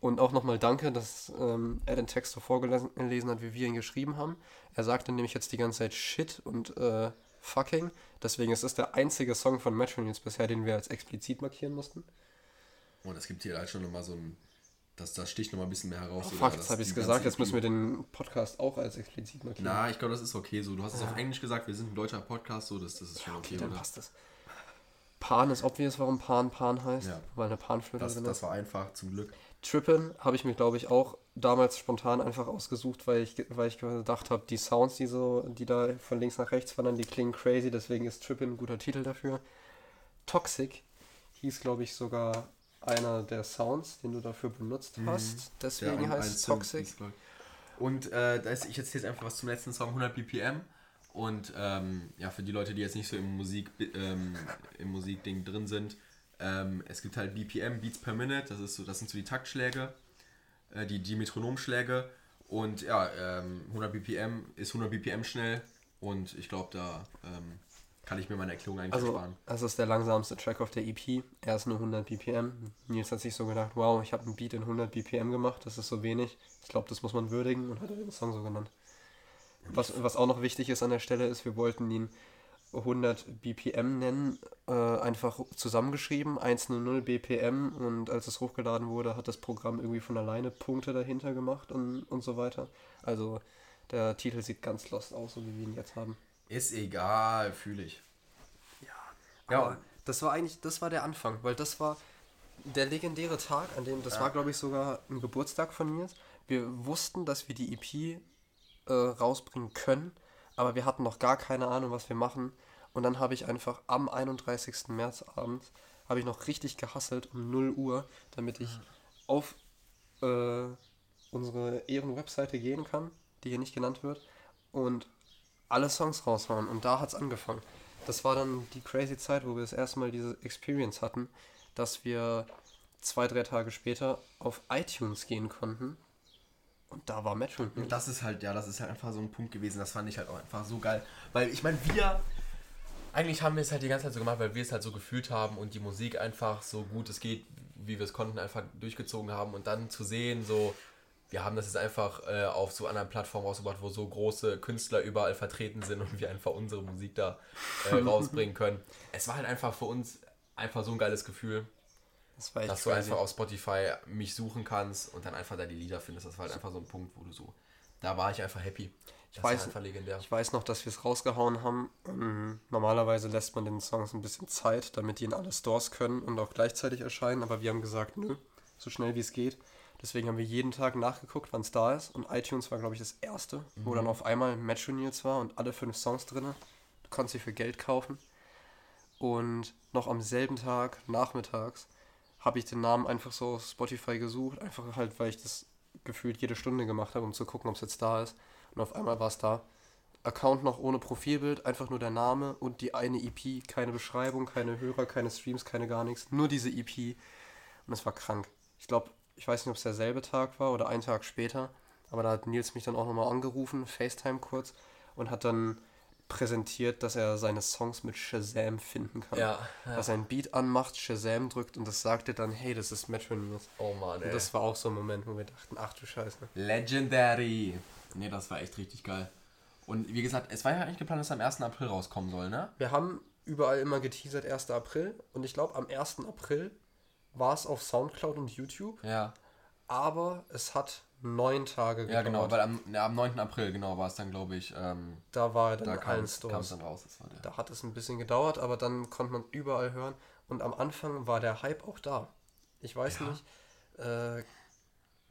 Und auch nochmal danke, dass ähm, er den Text so vorgelesen gelesen hat, wie wir ihn geschrieben haben. Er sagte nämlich jetzt die ganze Zeit Shit und äh, fucking. Deswegen ist es der einzige Song von Metro News bisher, den wir als explizit markieren mussten. Und es gibt hier halt schon nochmal so ein das, das sticht nochmal ein bisschen mehr heraus. Oh, fuck, das- jetzt habe ich es gesagt, jetzt müssen wir den Podcast auch als explizit markieren. Na, ich glaube, das ist okay so. Du hast es auf Englisch gesagt, wir sind ein deutscher Podcast, so, das, das ist schon okay, okay, dann oder? passt es. Pan ist obvious, warum Pan Pan heißt, Ja. weil eine Panflöte Das, drin das ist. war einfach, zum Glück. Trippin habe ich mir, glaube ich, auch damals spontan einfach ausgesucht, weil ich, weil ich gedacht habe, die Sounds, die so, die da von links nach rechts wandern, die klingen crazy, deswegen ist Trippin ein guter Titel dafür. Toxic hieß, glaube ich, sogar einer der Sounds, den du dafür benutzt hast. Deswegen Mhm. ein- heißt es Toxic. Und äh, da ist, ich erzähle jetzt einfach was zum letzten Song, 100 BPM. Und ähm, ja, für die Leute, die jetzt nicht so im Musik ähm, im Musikding drin sind, ähm, es gibt halt BPM, Beats per Minute, das ist so, das sind so die Taktschläge, äh, die, die Metronomschläge. Und ja, ähm, 100 BPM ist 100 BPM schnell und ich glaube, da ähm, kann ich mir meine Erklärung eigentlich Also, ersparen. das ist der langsamste Track auf der EP. Er ist nur 100 BPM. Nils hat sich so gedacht, wow, ich habe einen Beat in 100 BPM gemacht, das ist so wenig. Ich glaube, das muss man würdigen und hat den Song so genannt. Was, was auch noch wichtig ist an der Stelle ist, wir wollten ihn 100 BPM nennen, äh, einfach zusammengeschrieben, 100 BPM und als es hochgeladen wurde, hat das Programm irgendwie von alleine Punkte dahinter gemacht und, und so weiter. Also der Titel sieht ganz lost aus, so wie wir ihn jetzt haben. Ist egal, fühle ich. Ja, aber das war eigentlich, das war der Anfang, weil das war der legendäre Tag, an dem, das war glaube ich sogar ein Geburtstag von mir. Wir wussten, dass wir die EP äh, rausbringen können, aber wir hatten noch gar keine Ahnung, was wir machen. Und dann habe ich einfach am 31. März abends, habe ich noch richtig gehasselt um 0 Uhr, damit ich auf äh, unsere Ehren-Webseite gehen kann, die hier nicht genannt wird, und alle Songs raushauen. Und da hat es angefangen. Das war dann die crazy Zeit, wo wir das erste Mal diese Experience hatten, dass wir zwei, drei Tage später auf iTunes gehen konnten. Und da war Metro. Und das ist halt, ja, das ist halt einfach so ein Punkt gewesen, das fand ich halt auch einfach so geil. Weil ich meine, wir, eigentlich haben wir es halt die ganze Zeit so gemacht, weil wir es halt so gefühlt haben und die Musik einfach so gut es geht, wie wir es konnten, einfach durchgezogen haben und dann zu sehen, so, wir haben das jetzt einfach äh, auf so anderen Plattformen rausgebracht, wo so große Künstler überall vertreten sind und wir einfach unsere Musik da äh, *laughs* rausbringen können. Es war halt einfach für uns einfach so ein geiles Gefühl, Das war echt dass du crazy. einfach auf Spotify mich suchen kannst und dann einfach da die Lieder findest. Das war halt einfach so ein Punkt, wo du so, da war ich einfach happy. Das weiß- war einfach legendär. Ich weiß noch, dass wir es rausgehauen haben. Ähm, Normalerweise lässt man den Songs ein bisschen Zeit, damit die in alle Stores können und auch gleichzeitig erscheinen. Aber wir haben gesagt, nö, so schnell wie es geht. Deswegen haben wir jeden Tag nachgeguckt, wann es da ist. Und iTunes war, glaube ich, das erste, wo dann auf einmal Metro News war und alle fünf Songs drin. Du konntest sie für Geld kaufen. Und noch am selben Tag, nachmittags, habe ich den Namen einfach so auf Spotify gesucht. Einfach halt, weil ich das gefühlt jede Stunde gemacht habe, um zu gucken, ob es jetzt da ist. Und auf einmal war es da. Account noch ohne Profilbild, einfach nur der Name und die eine EP, keine Beschreibung, keine Hörer, keine Streams, keine gar nichts, nur diese EP. Und es war krank. Ich glaube, ich weiß nicht, ob es derselbe Tag war oder einen Tag später, aber da hat Nils mich dann auch nochmal angerufen, FaceTime kurz, und hat dann präsentiert, dass er seine Songs mit Shazam finden kann. Ja, ja. Dass er ein Beat anmacht, Shazam drückt und das sagte dann, hey, das ist Metro News. Oh Mann, ey. Und das war auch so ein Moment, wo wir dachten, ach du Scheiße. Legendary. Nee, das war echt richtig geil. Und wie gesagt, es war ja eigentlich geplant, dass er am 1. April rauskommen soll, ne? Wir haben überall immer geteasert 1. April und ich glaube am 1. April war es auf Soundcloud und YouTube, Ja. aber es hat neun Tage Ja, gedauert. genau, weil am, ja, am 9. April, genau, war es dann, glaube ich, ähm, da war er dann da kam es dann raus. Das war der. Da hat es ein bisschen gedauert, aber dann konnte man überall hören und am Anfang war der Hype auch da. Ich weiß Ja. nicht, äh,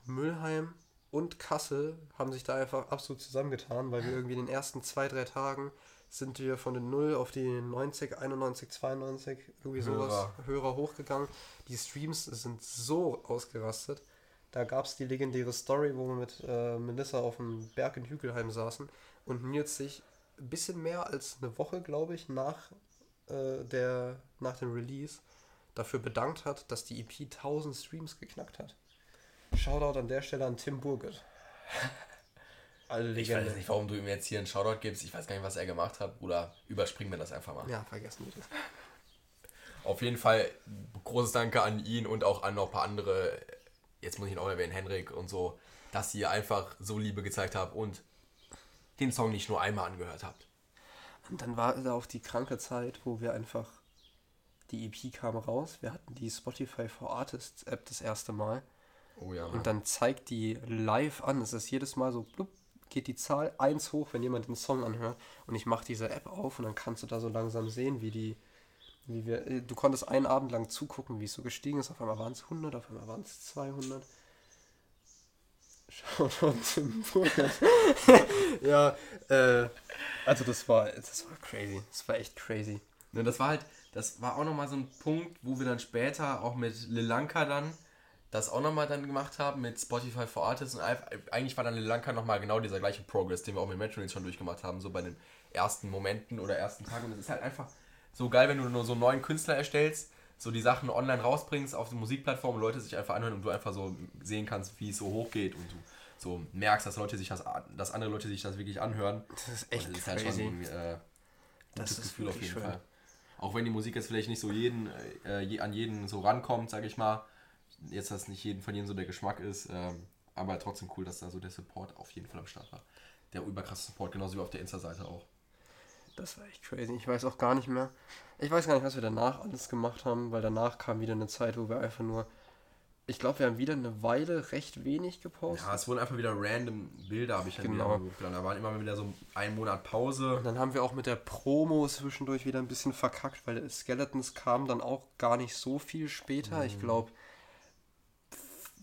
Mülheim und Kassel haben sich da einfach absolut zusammengetan, weil wir irgendwie in den ersten zwei, drei Tagen sind wir von den 0 auf die 90, 91, 92, irgendwie sowas, Hörer. Hörer hochgegangen. Die Streams sind so ausgerastet. Da gab es die legendäre Story, wo wir mit äh, Melissa auf dem Berg in Hügelheim saßen und Nils sich ein bisschen mehr als eine Woche, glaube ich, nach, äh, der, nach dem Release dafür bedankt hat, dass die EP 1000 Streams geknackt hat. Shoutout an der Stelle an Tim Burgert. *laughs* Alle Ich weiß nicht, warum du ihm jetzt hier einen Shoutout gibst. Ich weiß gar nicht, was er gemacht hat. Bruder, überspringen wir das einfach mal. Ja, vergessen wir das. Auf jeden Fall großes Danke an ihn und auch an noch ein paar andere. Jetzt muss ich ihn auch erwähnen, Henrik und so, dass ihr einfach so Liebe gezeigt habt und den Song nicht nur einmal angehört habt. Und dann war da auch die kranke Zeit, wo wir einfach, die EP kam raus, wir hatten die Spotify for Artists App das erste Mal Oh ja. Und dann zeigt die live an. Es ist jedes Mal so, blub, geht die Zahl 1 hoch, wenn jemand den Song anhört. Und ich mache diese App auf und dann kannst du da so langsam sehen, wie die, wie wir, äh, du konntest einen Abend lang zugucken, wie es so gestiegen ist. Auf einmal waren es 100, auf einmal waren es 200. Shoutout zum Burger. ja, äh, also das war, das war crazy. Das war echt crazy. Ne, das war halt, das war auch nochmal so ein Punkt, wo wir dann später auch mit Lilanka dann das auch nochmal dann gemacht haben mit Spotify for Artists und eigentlich war dann Lilanka nochmal genau dieser gleiche Progress, den wir auch mit Metrolinks schon durchgemacht haben, so bei den ersten Momenten oder ersten Tagen und es ist halt einfach so geil, wenn du nur so einen neuen Künstler erstellst, so die Sachen online rausbringst auf die Musikplattform, Leute sich einfach anhören und du einfach so sehen kannst, wie es so hochgeht und du so merkst, dass Leute sich das, dass andere Leute sich das wirklich anhören. Das ist Und echt das ist halt crazy. schon ein äh, Das gutes ist Gefühl auf jeden schön. Fall. Auch wenn die Musik jetzt vielleicht nicht so jeden, äh, je, an jeden so rankommt, sage ich mal. Jetzt, dass nicht jeden von jedem so der Geschmack ist. Ähm, aber trotzdem cool, dass da so der Support auf jeden Fall am Start war. Der überkrasse Support, genauso wie auf der Insta-Seite auch. Das war echt crazy. Ich weiß auch gar nicht mehr. Ich weiß gar nicht, was wir danach alles gemacht haben, weil danach kam wieder eine Zeit, wo wir einfach nur. Ich glaube, wir haben wieder eine Weile recht wenig gepostet. Ja, es wurden einfach wieder random Bilder, habe ich dann Genau. wieder hochgeladen. Da waren immer wieder so ein Monat Pause. Und dann haben wir auch mit der Promo zwischendurch wieder ein bisschen verkackt, weil Skeletons kam dann auch gar nicht so viel später. Ich glaube,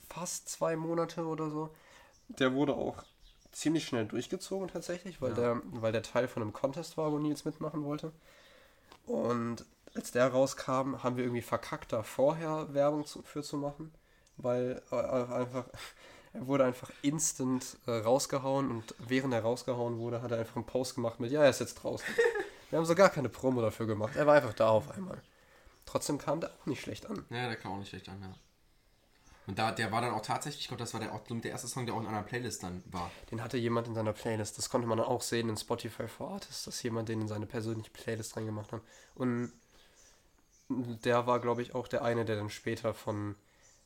fast zwei Monate oder so. Der wurde auch ziemlich schnell durchgezogen tatsächlich, weil, der, weil der Teil von einem Contest war, wo Nils mitmachen wollte. Und als der rauskam, haben wir irgendwie verkackt, da vorher Werbung zu, für zu machen, weil äh, einfach, *laughs* er wurde einfach instant äh, rausgehauen und während er rausgehauen wurde, hat er einfach einen Post gemacht mit, ja, er ist jetzt draußen. *laughs* wir haben so gar keine Promo dafür gemacht, er war einfach da auf einmal. Trotzdem kam der auch nicht schlecht an. Ja, der kam auch nicht schlecht an, ja. Und da, der war dann auch tatsächlich, ich glaube, das war der, auch der erste Song, der auch in einer Playlist dann war. Den hatte jemand in seiner Playlist. Das konnte man dann auch sehen in Spotify for Artists, dass jemand den in seine persönliche Playlist reingemacht hat. Und der war, glaube ich, auch der eine, der dann später von.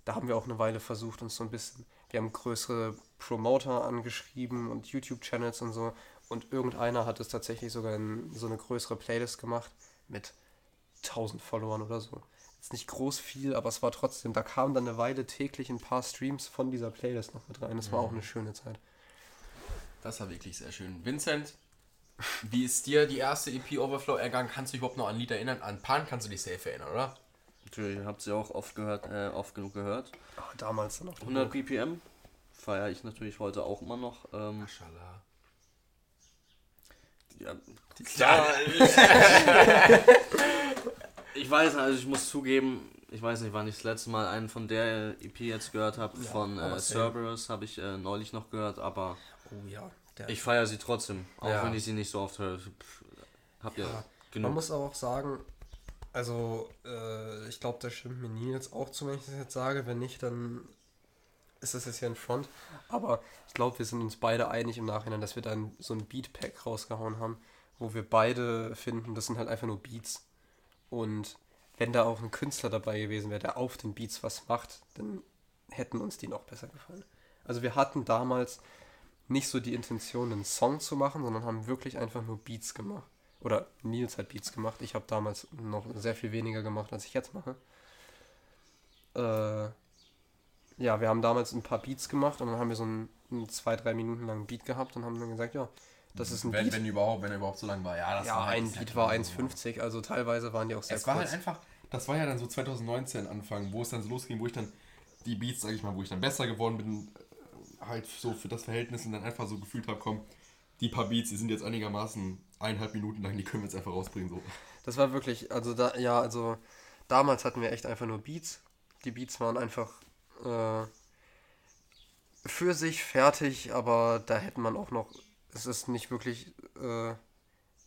Da haben wir auch eine Weile versucht, uns so ein bisschen. Wir haben größere Promoter angeschrieben und YouTube-Channels und so. Und irgendeiner hat es tatsächlich sogar in so eine größere Playlist gemacht mit 1000 Followern oder so. Ist nicht groß viel, aber es war trotzdem. Da kamen dann eine Weile täglich ein paar Streams von dieser Playlist noch mit rein. Das war auch eine schöne Zeit. Das war wirklich sehr schön. Vincent, wie ist dir die erste EP Overflow ergangen? Kannst du dich überhaupt noch an ein Lied erinnern? An Pan kannst du dich safe erinnern, oder? Natürlich, habt sie auch oft gehört, äh, oft genug gehört. Ah, damals dann noch. 100 BPM feiere ich natürlich heute auch immer noch. Ähm, Maschallah. ja, ja, *laughs* *laughs* ich, weiß, also ich muss zugeben, ich weiß nicht, wann ich das letzte Mal einen von der EP jetzt gehört habe. von aber äh. Cerberus habe ich äh, neulich noch gehört, aber Oh ja. Der ich feiere sie trotzdem, auch Ja. wenn ich sie nicht so oft höre. Pff, Habt ihr Man genug? muss aber auch sagen, also äh, ich glaube, das stimmt mir nie jetzt auch zu, wenn ich das jetzt sage. Wenn nicht, dann ist das jetzt hier ein Front. Aber ich glaube, wir sind uns beide einig im Nachhinein, dass wir dann so ein Beat-Pack rausgehauen haben, wo wir beide finden, das sind halt einfach nur Beats. Und wenn da auch ein Künstler dabei gewesen wäre, der auf den Beats was macht, dann hätten uns die noch besser gefallen. Also wir hatten damals nicht so die Intention, einen Song zu machen, sondern haben wirklich einfach nur Beats gemacht. Oder Nils hat Beats gemacht. Ich habe damals noch sehr viel weniger gemacht, als ich jetzt mache. Äh, ja, wir haben damals ein paar Beats gemacht und dann haben wir so einen, einen zwei, drei Minuten langen Beat gehabt und haben dann gesagt, ja, das ist ein Wenn, Beat. wenn überhaupt, wenn er überhaupt so lang war. Ja, das ja, war halt, ein ist Beat halt war immer so. 1,50, also teilweise waren die auch sehr Es war kurz. halt einfach, das war ja dann so 2019 Anfang, wo es dann so losging, wo ich dann die Beats, sag ich mal, wo ich dann besser geworden bin, äh, halt so für das Verhältnis und dann einfach so gefühlt habe, komm, die paar Beats, die sind jetzt einigermaßen eineinhalb Minuten lang, die können wir jetzt einfach rausbringen. So. Das war wirklich, also da, ja, also damals hatten wir echt einfach nur Beats. Die Beats waren einfach äh, für sich fertig, aber da hätte man auch noch, es ist nicht wirklich, äh,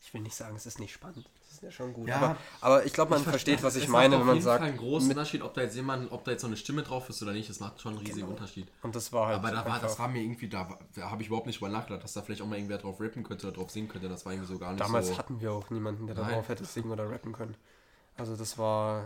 ich will nicht sagen, es ist nicht spannend. Das ist ja schon gut. Ja, aber, aber ich glaube, man versteht, was ich meine, wenn man sagt, Fall einen großen mit- Unterschied, ob da jetzt jemand, ob da jetzt so eine Stimme drauf ist oder nicht, das macht schon einen riesigen Unterschied. und das war halt Aber da war, das war mir irgendwie, da, da habe ich überhaupt nicht drüber nachgedacht, dass da vielleicht auch mal irgendwer drauf rappen könnte oder drauf singen könnte. Das war irgendwie so gar nicht Damals so. hatten wir auch niemanden, der darauf hätte singen oder rappen können. Also das war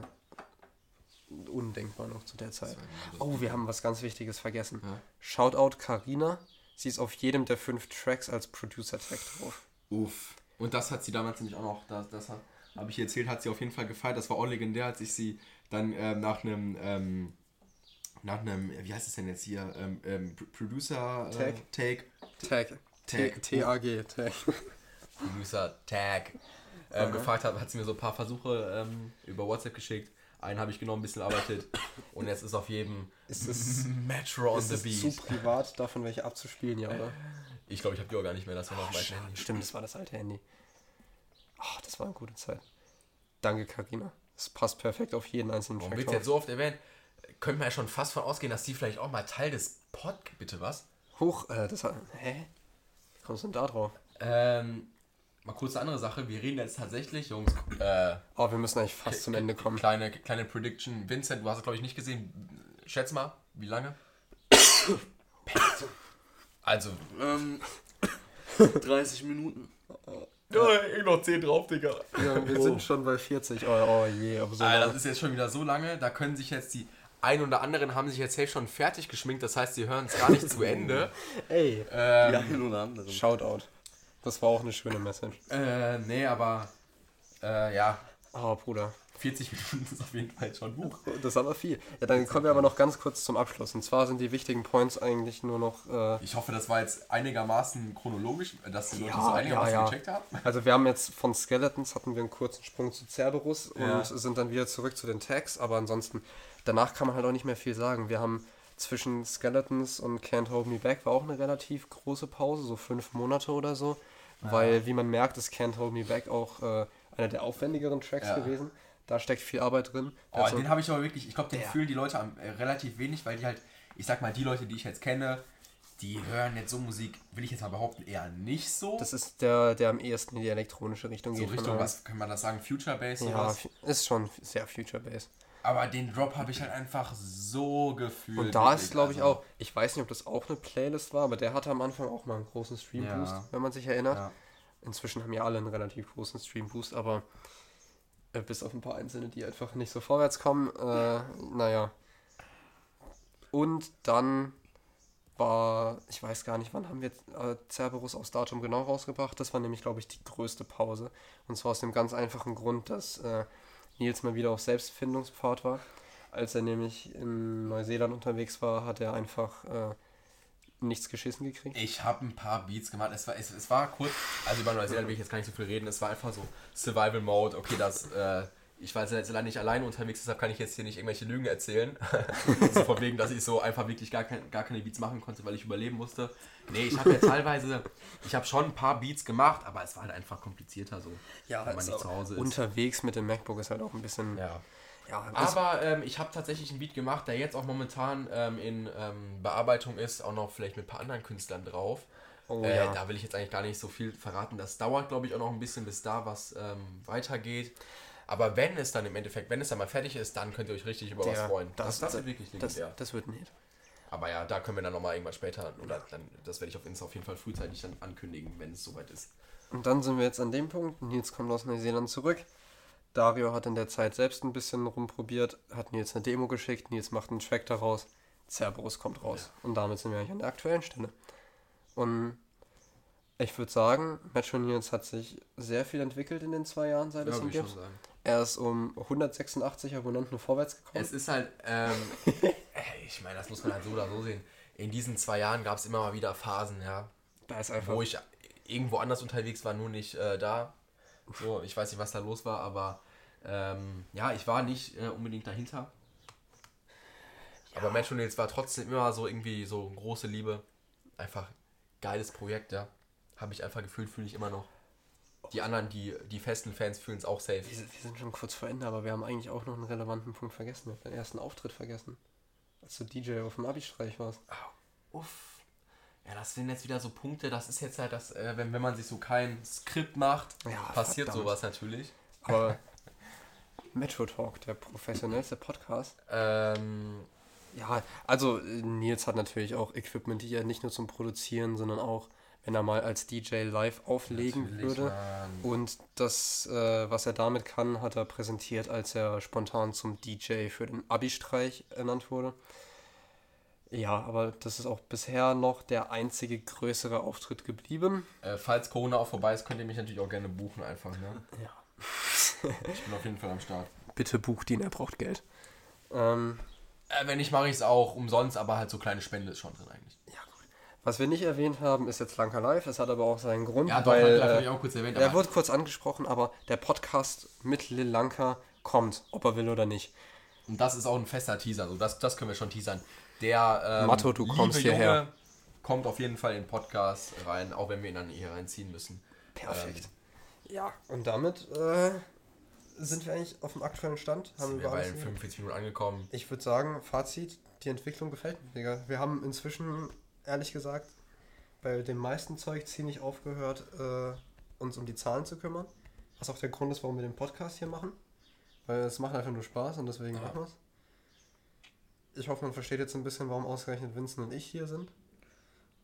undenkbar noch zu der Zeit. Oh, wir haben was ganz Wichtiges vergessen. Ja. Shoutout Karina. Sie ist auf jedem der fünf Tracks als Producer-Track drauf. Uff. Und das hat sie damals nämlich auch noch, das, das habe ich ihr erzählt, hat sie auf jeden Fall gefeiert. Das war auch legendär, als ich sie dann ähm, nach einem ähm, nach einem, wie heißt es denn jetzt hier, ähm, ähm, Producer Tag. Äh, Tag, Tag. Tag. T-A-G. Tag. Producer Tag ähm, gefragt hat, hat sie mir so ein paar Versuche ähm, über WhatsApp geschickt. Einen habe ich genommen, ein bisschen arbeitet und jetzt ist auf jedem Ist es, Metro on ist the es Beat. zu privat, davon welche abzuspielen, ja, oder? Ich glaube, ich habe die auch gar nicht mehr, das war noch mein Handy. Stimmt, das war das alte Handy. Ach, das war eine gute Zeit. Danke, Karina. Das passt perfekt auf jeden einzelnen Warum Track. wird drauf. jetzt so oft erwähnt? Könnte man ja schon fast von ausgehen, dass die vielleicht auch mal Teil des Pod... Bitte was? Hoch, äh, das hat. Hä? Wie kommst du denn da drauf? Ähm, mal kurz eine andere Sache. Wir reden jetzt tatsächlich, Jungs, äh, Oh, wir müssen eigentlich fast zum Ende kommen. Kleine, kleine Prediction. Vincent, du hast es, glaube ich, nicht gesehen. Schätz mal, wie lange? also, Ähm, 30 Minuten. ich noch 10 drauf, Digga. Ja, wir sind schon bei 40. Oh, oh je, aber so. Alter, lange. das ist jetzt schon wieder so lange. Da können sich jetzt die ein oder anderen haben sich jetzt safe schon fertig geschminkt. Das heißt, sie hören es gar nicht zu Ende. *laughs* Ey, Ähm, Die einen oder anderen. Shoutout. Das war auch eine schöne Message. äh, nee, aber äh, ja, Oh, Bruder. 40 Minuten ist auf jeden Fall schon hoch. Das ist aber viel. Ja, dann kommen wir aber noch ganz kurz zum Abschluss. Und zwar sind die wichtigen Points eigentlich nur noch. Äh, Ich hoffe, das war jetzt einigermaßen chronologisch, dass die Leute Ja, so einigermaßen ja, ja. gecheckt haben. also wir haben jetzt von Skeletons hatten wir einen kurzen Sprung zu Cerberus und sind dann wieder zurück zu den Tags, aber ansonsten, danach kann man halt auch nicht mehr viel sagen. Wir haben zwischen Skeletons und Can't Hold Me Back war auch eine relativ große Pause, so fünf Monate oder so. Weil, wie man merkt, ist Can't Hold Me Back auch äh, einer der aufwendigeren Tracks Ja. gewesen. Da steckt viel Arbeit drin. Oh, hat so- den habe ich aber wirklich, ich glaube, den fühlen die Leute am, äh, relativ wenig, weil die halt, ich sag mal, die Leute, die ich jetzt kenne, die hören jetzt so Musik, will ich jetzt mal behaupten, eher nicht so. das ist der, der am ehesten in die elektronische Richtung so geht. Richtung, was kann man das sagen, Future Bass, Ja, sowas. f- ist schon sehr Future Bass. Aber den Drop habe ich halt einfach so gefühlt. Und da ist, glaube ich, also, auch, ich weiß nicht, ob das auch eine Playlist war, aber der hatte am Anfang auch mal einen großen Stream-Boost, Ja. wenn man sich erinnert. Ja. Inzwischen haben ja alle einen relativ großen Stream-Boost, aber äh, bis auf ein paar Einzelne, die einfach nicht so vorwärts kommen, äh, naja. Und dann war, ich weiß gar nicht, wann haben wir äh, Cerberus aufs Datum genau rausgebracht. Das war nämlich, glaube ich, die größte Pause. Und zwar aus dem ganz einfachen Grund, dass äh, Nils mal wieder auf Selbstfindungspfad war. Als er nämlich in Neuseeland unterwegs war, hat er einfach äh, nichts geschissen gekriegt. Ich habe ein paar Beats gemacht. Es war, es, es war kurz, also über Neuseeland will ich jetzt gar nicht so viel reden. Es war einfach so Survival Mode. Okay, das, äh, ich war jetzt leider nicht alleine unterwegs, deshalb kann ich jetzt hier nicht irgendwelche Lügen erzählen. *laughs* so von wegen, dass ich so einfach wirklich gar, kein, gar keine Beats machen konnte, weil ich überleben musste. Nee, ich habe ja teilweise, ich habe schon ein paar Beats gemacht, aber es war halt einfach komplizierter so. wenn man also nicht zu Hause ist. Unterwegs mit dem MacBook ist halt auch ein bisschen. ja. Ja, Aber ähm, ich habe tatsächlich einen Beat gemacht, der jetzt auch momentan ähm, in ähm, Bearbeitung ist, auch noch vielleicht mit ein paar anderen Künstlern drauf. Oh, äh, ja. Da will ich jetzt eigentlich gar nicht so viel verraten. Das dauert, glaube ich, auch noch ein bisschen, bis da was ähm, weitergeht. Aber wenn es dann im Endeffekt, wenn es dann mal fertig ist, dann könnt ihr euch richtig über was Der- freuen. das- das, das wird wirklich das, legendär. das wird nicht. Aber ja, da können wir dann nochmal irgendwann später, oder dann, das werde ich auf Insta auf jeden Fall frühzeitig dann ankündigen, wenn es soweit ist. Und dann sind wir jetzt an dem Punkt. Nils kommt aus Neuseeland zurück. Dario hat in der Zeit selbst ein bisschen rumprobiert, hat Nils eine Demo geschickt. Nils macht einen Track daraus. Cerberus kommt raus. Und damit sind wir eigentlich an der aktuellen Stelle. Und ich würde sagen, Metro Nils hat sich sehr viel entwickelt in den zwei Jahren, seit es Ja, ihn würde ich gibt. Er ist um 186 Abonnenten vorwärts gekommen. Es ist halt, ähm, *laughs* ich meine, das muss man halt so oder so sehen. In diesen zwei Jahren gab es immer mal wieder Phasen, ja, da ist einfach wo ich irgendwo anders unterwegs war, nur nicht äh, da. So, ich weiß nicht, was da los war, aber ähm, ja, ich war nicht äh, unbedingt dahinter. Aber Metro Nails war trotzdem immer so irgendwie so große Liebe. Einfach geiles Projekt, ja. Habe ich einfach gefühlt, fühle ich immer noch. Die anderen, die, die festen Fans fühlen es auch safe. Wir sind, wir sind schon kurz vor Ende, aber wir haben eigentlich auch noch einen relevanten Punkt vergessen. Wir haben deinen ersten Auftritt vergessen. Als du DJ auf dem Abi-Streich warst. Uff. Ja, das sind jetzt wieder so Punkte, das ist jetzt halt das, äh, wenn, wenn man sich so kein Skript macht, Ja, passiert verdammt. sowas natürlich. Aber *laughs* Metro Talk, der professionellste Podcast. Ähm, Ja, also äh, Nils hat natürlich auch Equipment hier, nicht nur zum Produzieren, sondern auch, wenn er mal als DJ live auflegen Natürlich, würde. Mann. Und das, äh, was er damit kann, hat er präsentiert, als er spontan zum DJ für den Abi-Streich ernannt wurde. Ja, aber das ist auch bisher noch der einzige größere Auftritt geblieben. äh, falls Corona auch vorbei ist, könnt ihr mich natürlich auch gerne buchen einfach, ne? *laughs* Ja. Ich bin auf jeden Fall am Start. Bitte bucht ihn, er braucht Geld. Ähm, Äh, wenn nicht, mache ich es auch umsonst, aber halt so kleine Spende ist schon drin eigentlich. Was wir nicht erwähnt haben, ist jetzt Lanka Live. Es hat aber auch seinen Grund, Ja, doch, weil äh, ich auch kurz erwähnt, er wurde kurz angesprochen, aber der Podcast mit Lil Lanka kommt, ob er will oder nicht. Und das ist auch ein fester Teaser, also das, das können wir schon teasern. Der ähm, Matto, du kommst Junge hierher. kommt auf jeden Fall in den Podcast rein, auch wenn wir ihn dann hier reinziehen müssen. Perfekt. ja, und damit äh, sind wir eigentlich auf dem aktuellen Stand. Haben Sind wir bei alles den geredet? 45 Minuten angekommen. Ich würde sagen, Fazit, die Entwicklung gefällt mir, Digga. Wir haben inzwischen, ehrlich gesagt, bei dem meisten Zeug ziemlich aufgehört, äh, uns um die Zahlen zu kümmern. Was auch der Grund ist, warum wir den Podcast hier machen. Weil es macht einfach nur Spaß und deswegen Ja. machen wir es. Ich hoffe, man versteht jetzt ein bisschen, warum ausgerechnet Vincent und ich hier sind.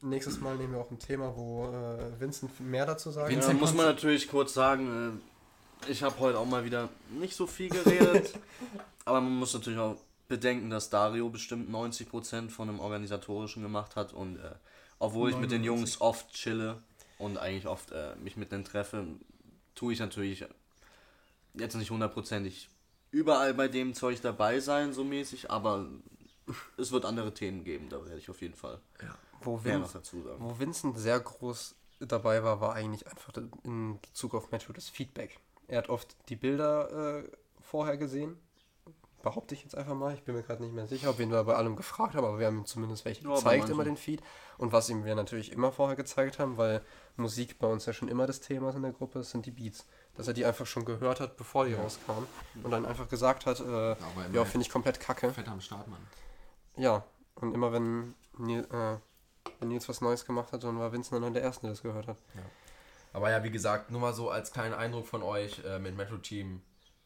Nächstes Mal nehmen wir auch ein Thema, wo äh, Vincent mehr dazu sagen Vincent muss man natürlich kurz sagen, äh, ich habe heute auch mal wieder nicht so viel geredet, *laughs* aber man muss natürlich auch bedenken, dass Dario bestimmt 90% von dem Organisatorischen gemacht hat und äh, obwohl ich mit den Jungs oft chille und eigentlich oft äh, mich mit denen treffe, tue ich natürlich jetzt nicht hundertprozentig überall bei dem Zeug dabei sein, so mäßig, aber es wird andere Themen geben, da werde ich auf jeden Fall wo, mehr noch dazu sagen. wo Vincent sehr groß dabei war, war eigentlich einfach in Bezug auf Metro das Feedback. Er hat oft die Bilder äh, vorher gesehen. Behaupte ich jetzt einfach mal. Ich bin mir gerade nicht mehr sicher, ob wir ihn da bei allem gefragt haben, aber wir haben ihm zumindest welche Ja, gezeigt, immer den Feed. Und was ihm wir natürlich immer vorher gezeigt haben, weil Musik bei uns ja schon immer das Thema ist in der Gruppe, sind die Beats. Dass er die einfach schon gehört hat, bevor die rauskamen. Und dann einfach gesagt hat, äh, ja, immer- finde ich komplett kacke. Fett am Start, Mann. Ja, und immer wenn, Nil, äh, wenn Nils was Neues gemacht hat, dann war Vincent dann der Erste, der das gehört hat. Aber ja, wie gesagt, nur mal so als kleinen Eindruck von euch äh, mit Metro Team,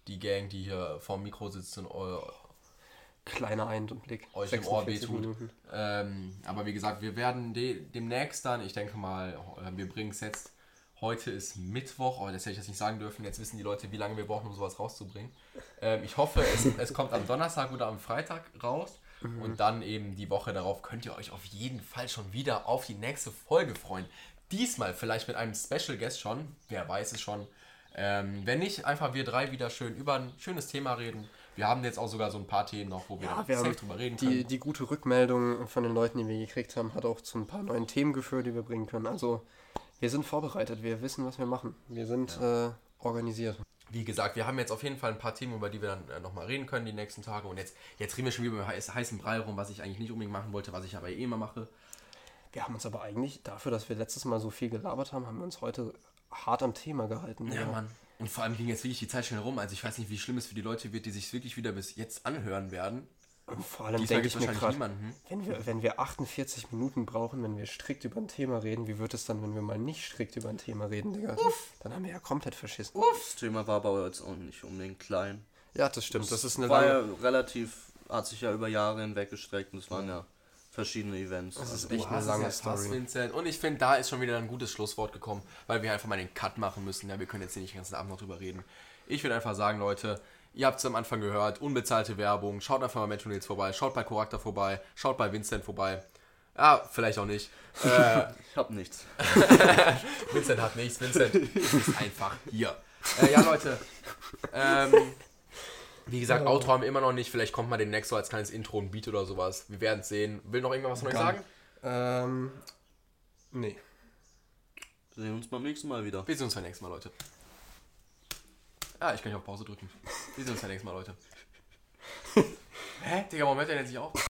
die Gang, die hier vorm Mikro sitzt und eu Kleiner Einblick. euch im Ohr 46 wehtut. Ähm, aber wie gesagt, wir werden de demnächst dann, ich denke mal, äh, wir bringen es jetzt. Heute ist Mittwoch, aber das hätte ich jetzt nicht sagen dürfen. Jetzt wissen die Leute, wie lange wir brauchen, um sowas rauszubringen. Ähm, ich hoffe, es, *laughs* es kommt am Donnerstag oder am Freitag raus. Und dann eben die Woche darauf könnt ihr euch auf jeden Fall schon wieder auf die nächste Folge freuen. Diesmal vielleicht mit einem Special Guest schon, wer weiß es schon. Ähm, wenn nicht, einfach wir drei wieder schön über ein schönes Thema reden. Wir haben jetzt auch sogar so ein paar Themen noch, wo wir, Ja, wir safe drüber reden die, können. die gute Rückmeldung von den Leuten, die wir gekriegt haben, hat auch zu ein paar neuen Themen geführt, die wir bringen können. Also, wir sind vorbereitet, wir wissen, was wir machen. Wir sind äh, organisiert. Wie gesagt, wir haben jetzt auf jeden Fall ein paar Themen, über die wir dann äh, nochmal reden können die nächsten Tage. Und jetzt, jetzt reden wir schon wieder über heiß, heißen Brei rum, was ich eigentlich nicht unbedingt machen wollte, was ich aber eh immer mache. Wir haben uns aber eigentlich, dafür, dass wir letztes Mal so viel gelabert haben, haben wir uns heute hart am Thema gehalten. Ja, Mann. Und vor allem ging jetzt wirklich die Zeit schnell rum. Also ich weiß nicht, wie schlimm es für die Leute wird, die sich wirklich wieder bis jetzt anhören werden. Und vor allem Diesmal denke ich mir gerade, wenn wir, wenn wir 48 Minuten brauchen, wenn wir strikt über ein Thema reden, wie wird es dann, wenn wir mal nicht strikt über ein Thema reden, Digga? Dann haben wir ja komplett verschissen. Das Thema war aber jetzt auch nicht unbedingt klein. Ja, das stimmt. Das ist eine war lange, ja relativ, hat sich ja über Jahre hinweg gestreckt und es waren ja verschiedene Events. Das ist Also, echt eine lange Story. Vincent. Und ich finde, da ist schon wieder ein gutes Schlusswort gekommen, weil wir einfach mal den Cut machen müssen. Ja, wir können jetzt hier nicht den ganzen Abend noch drüber reden. Ich würde einfach sagen, Leute, ihr habt es am Anfang gehört, unbezahlte Werbung. Schaut einfach mal Nils vorbei, schaut bei Charakter vorbei, schaut bei Vincent vorbei. Ja, vielleicht auch nicht. *laughs* Äh, ich hab nichts. *laughs* Vincent hat nichts, Vincent *laughs* ist einfach hier. Äh, ja, Leute. Ähm, wie gesagt, Outro haben wir immer noch nicht. Vielleicht kommt mal demnächst so als kleines Intro ein Beat oder sowas. Wir werden es sehen. Will noch irgendwas von euch sagen? Ähm, nee. Wir sehen uns beim nächsten Mal wieder. Wir sehen uns beim nächsten Mal, Leute. Ah, ich kann hier auf Pause drücken. Wir sehen uns beim nächsten Mal, Leute. *laughs* Hä? Digga, warum hört der denn nicht auf?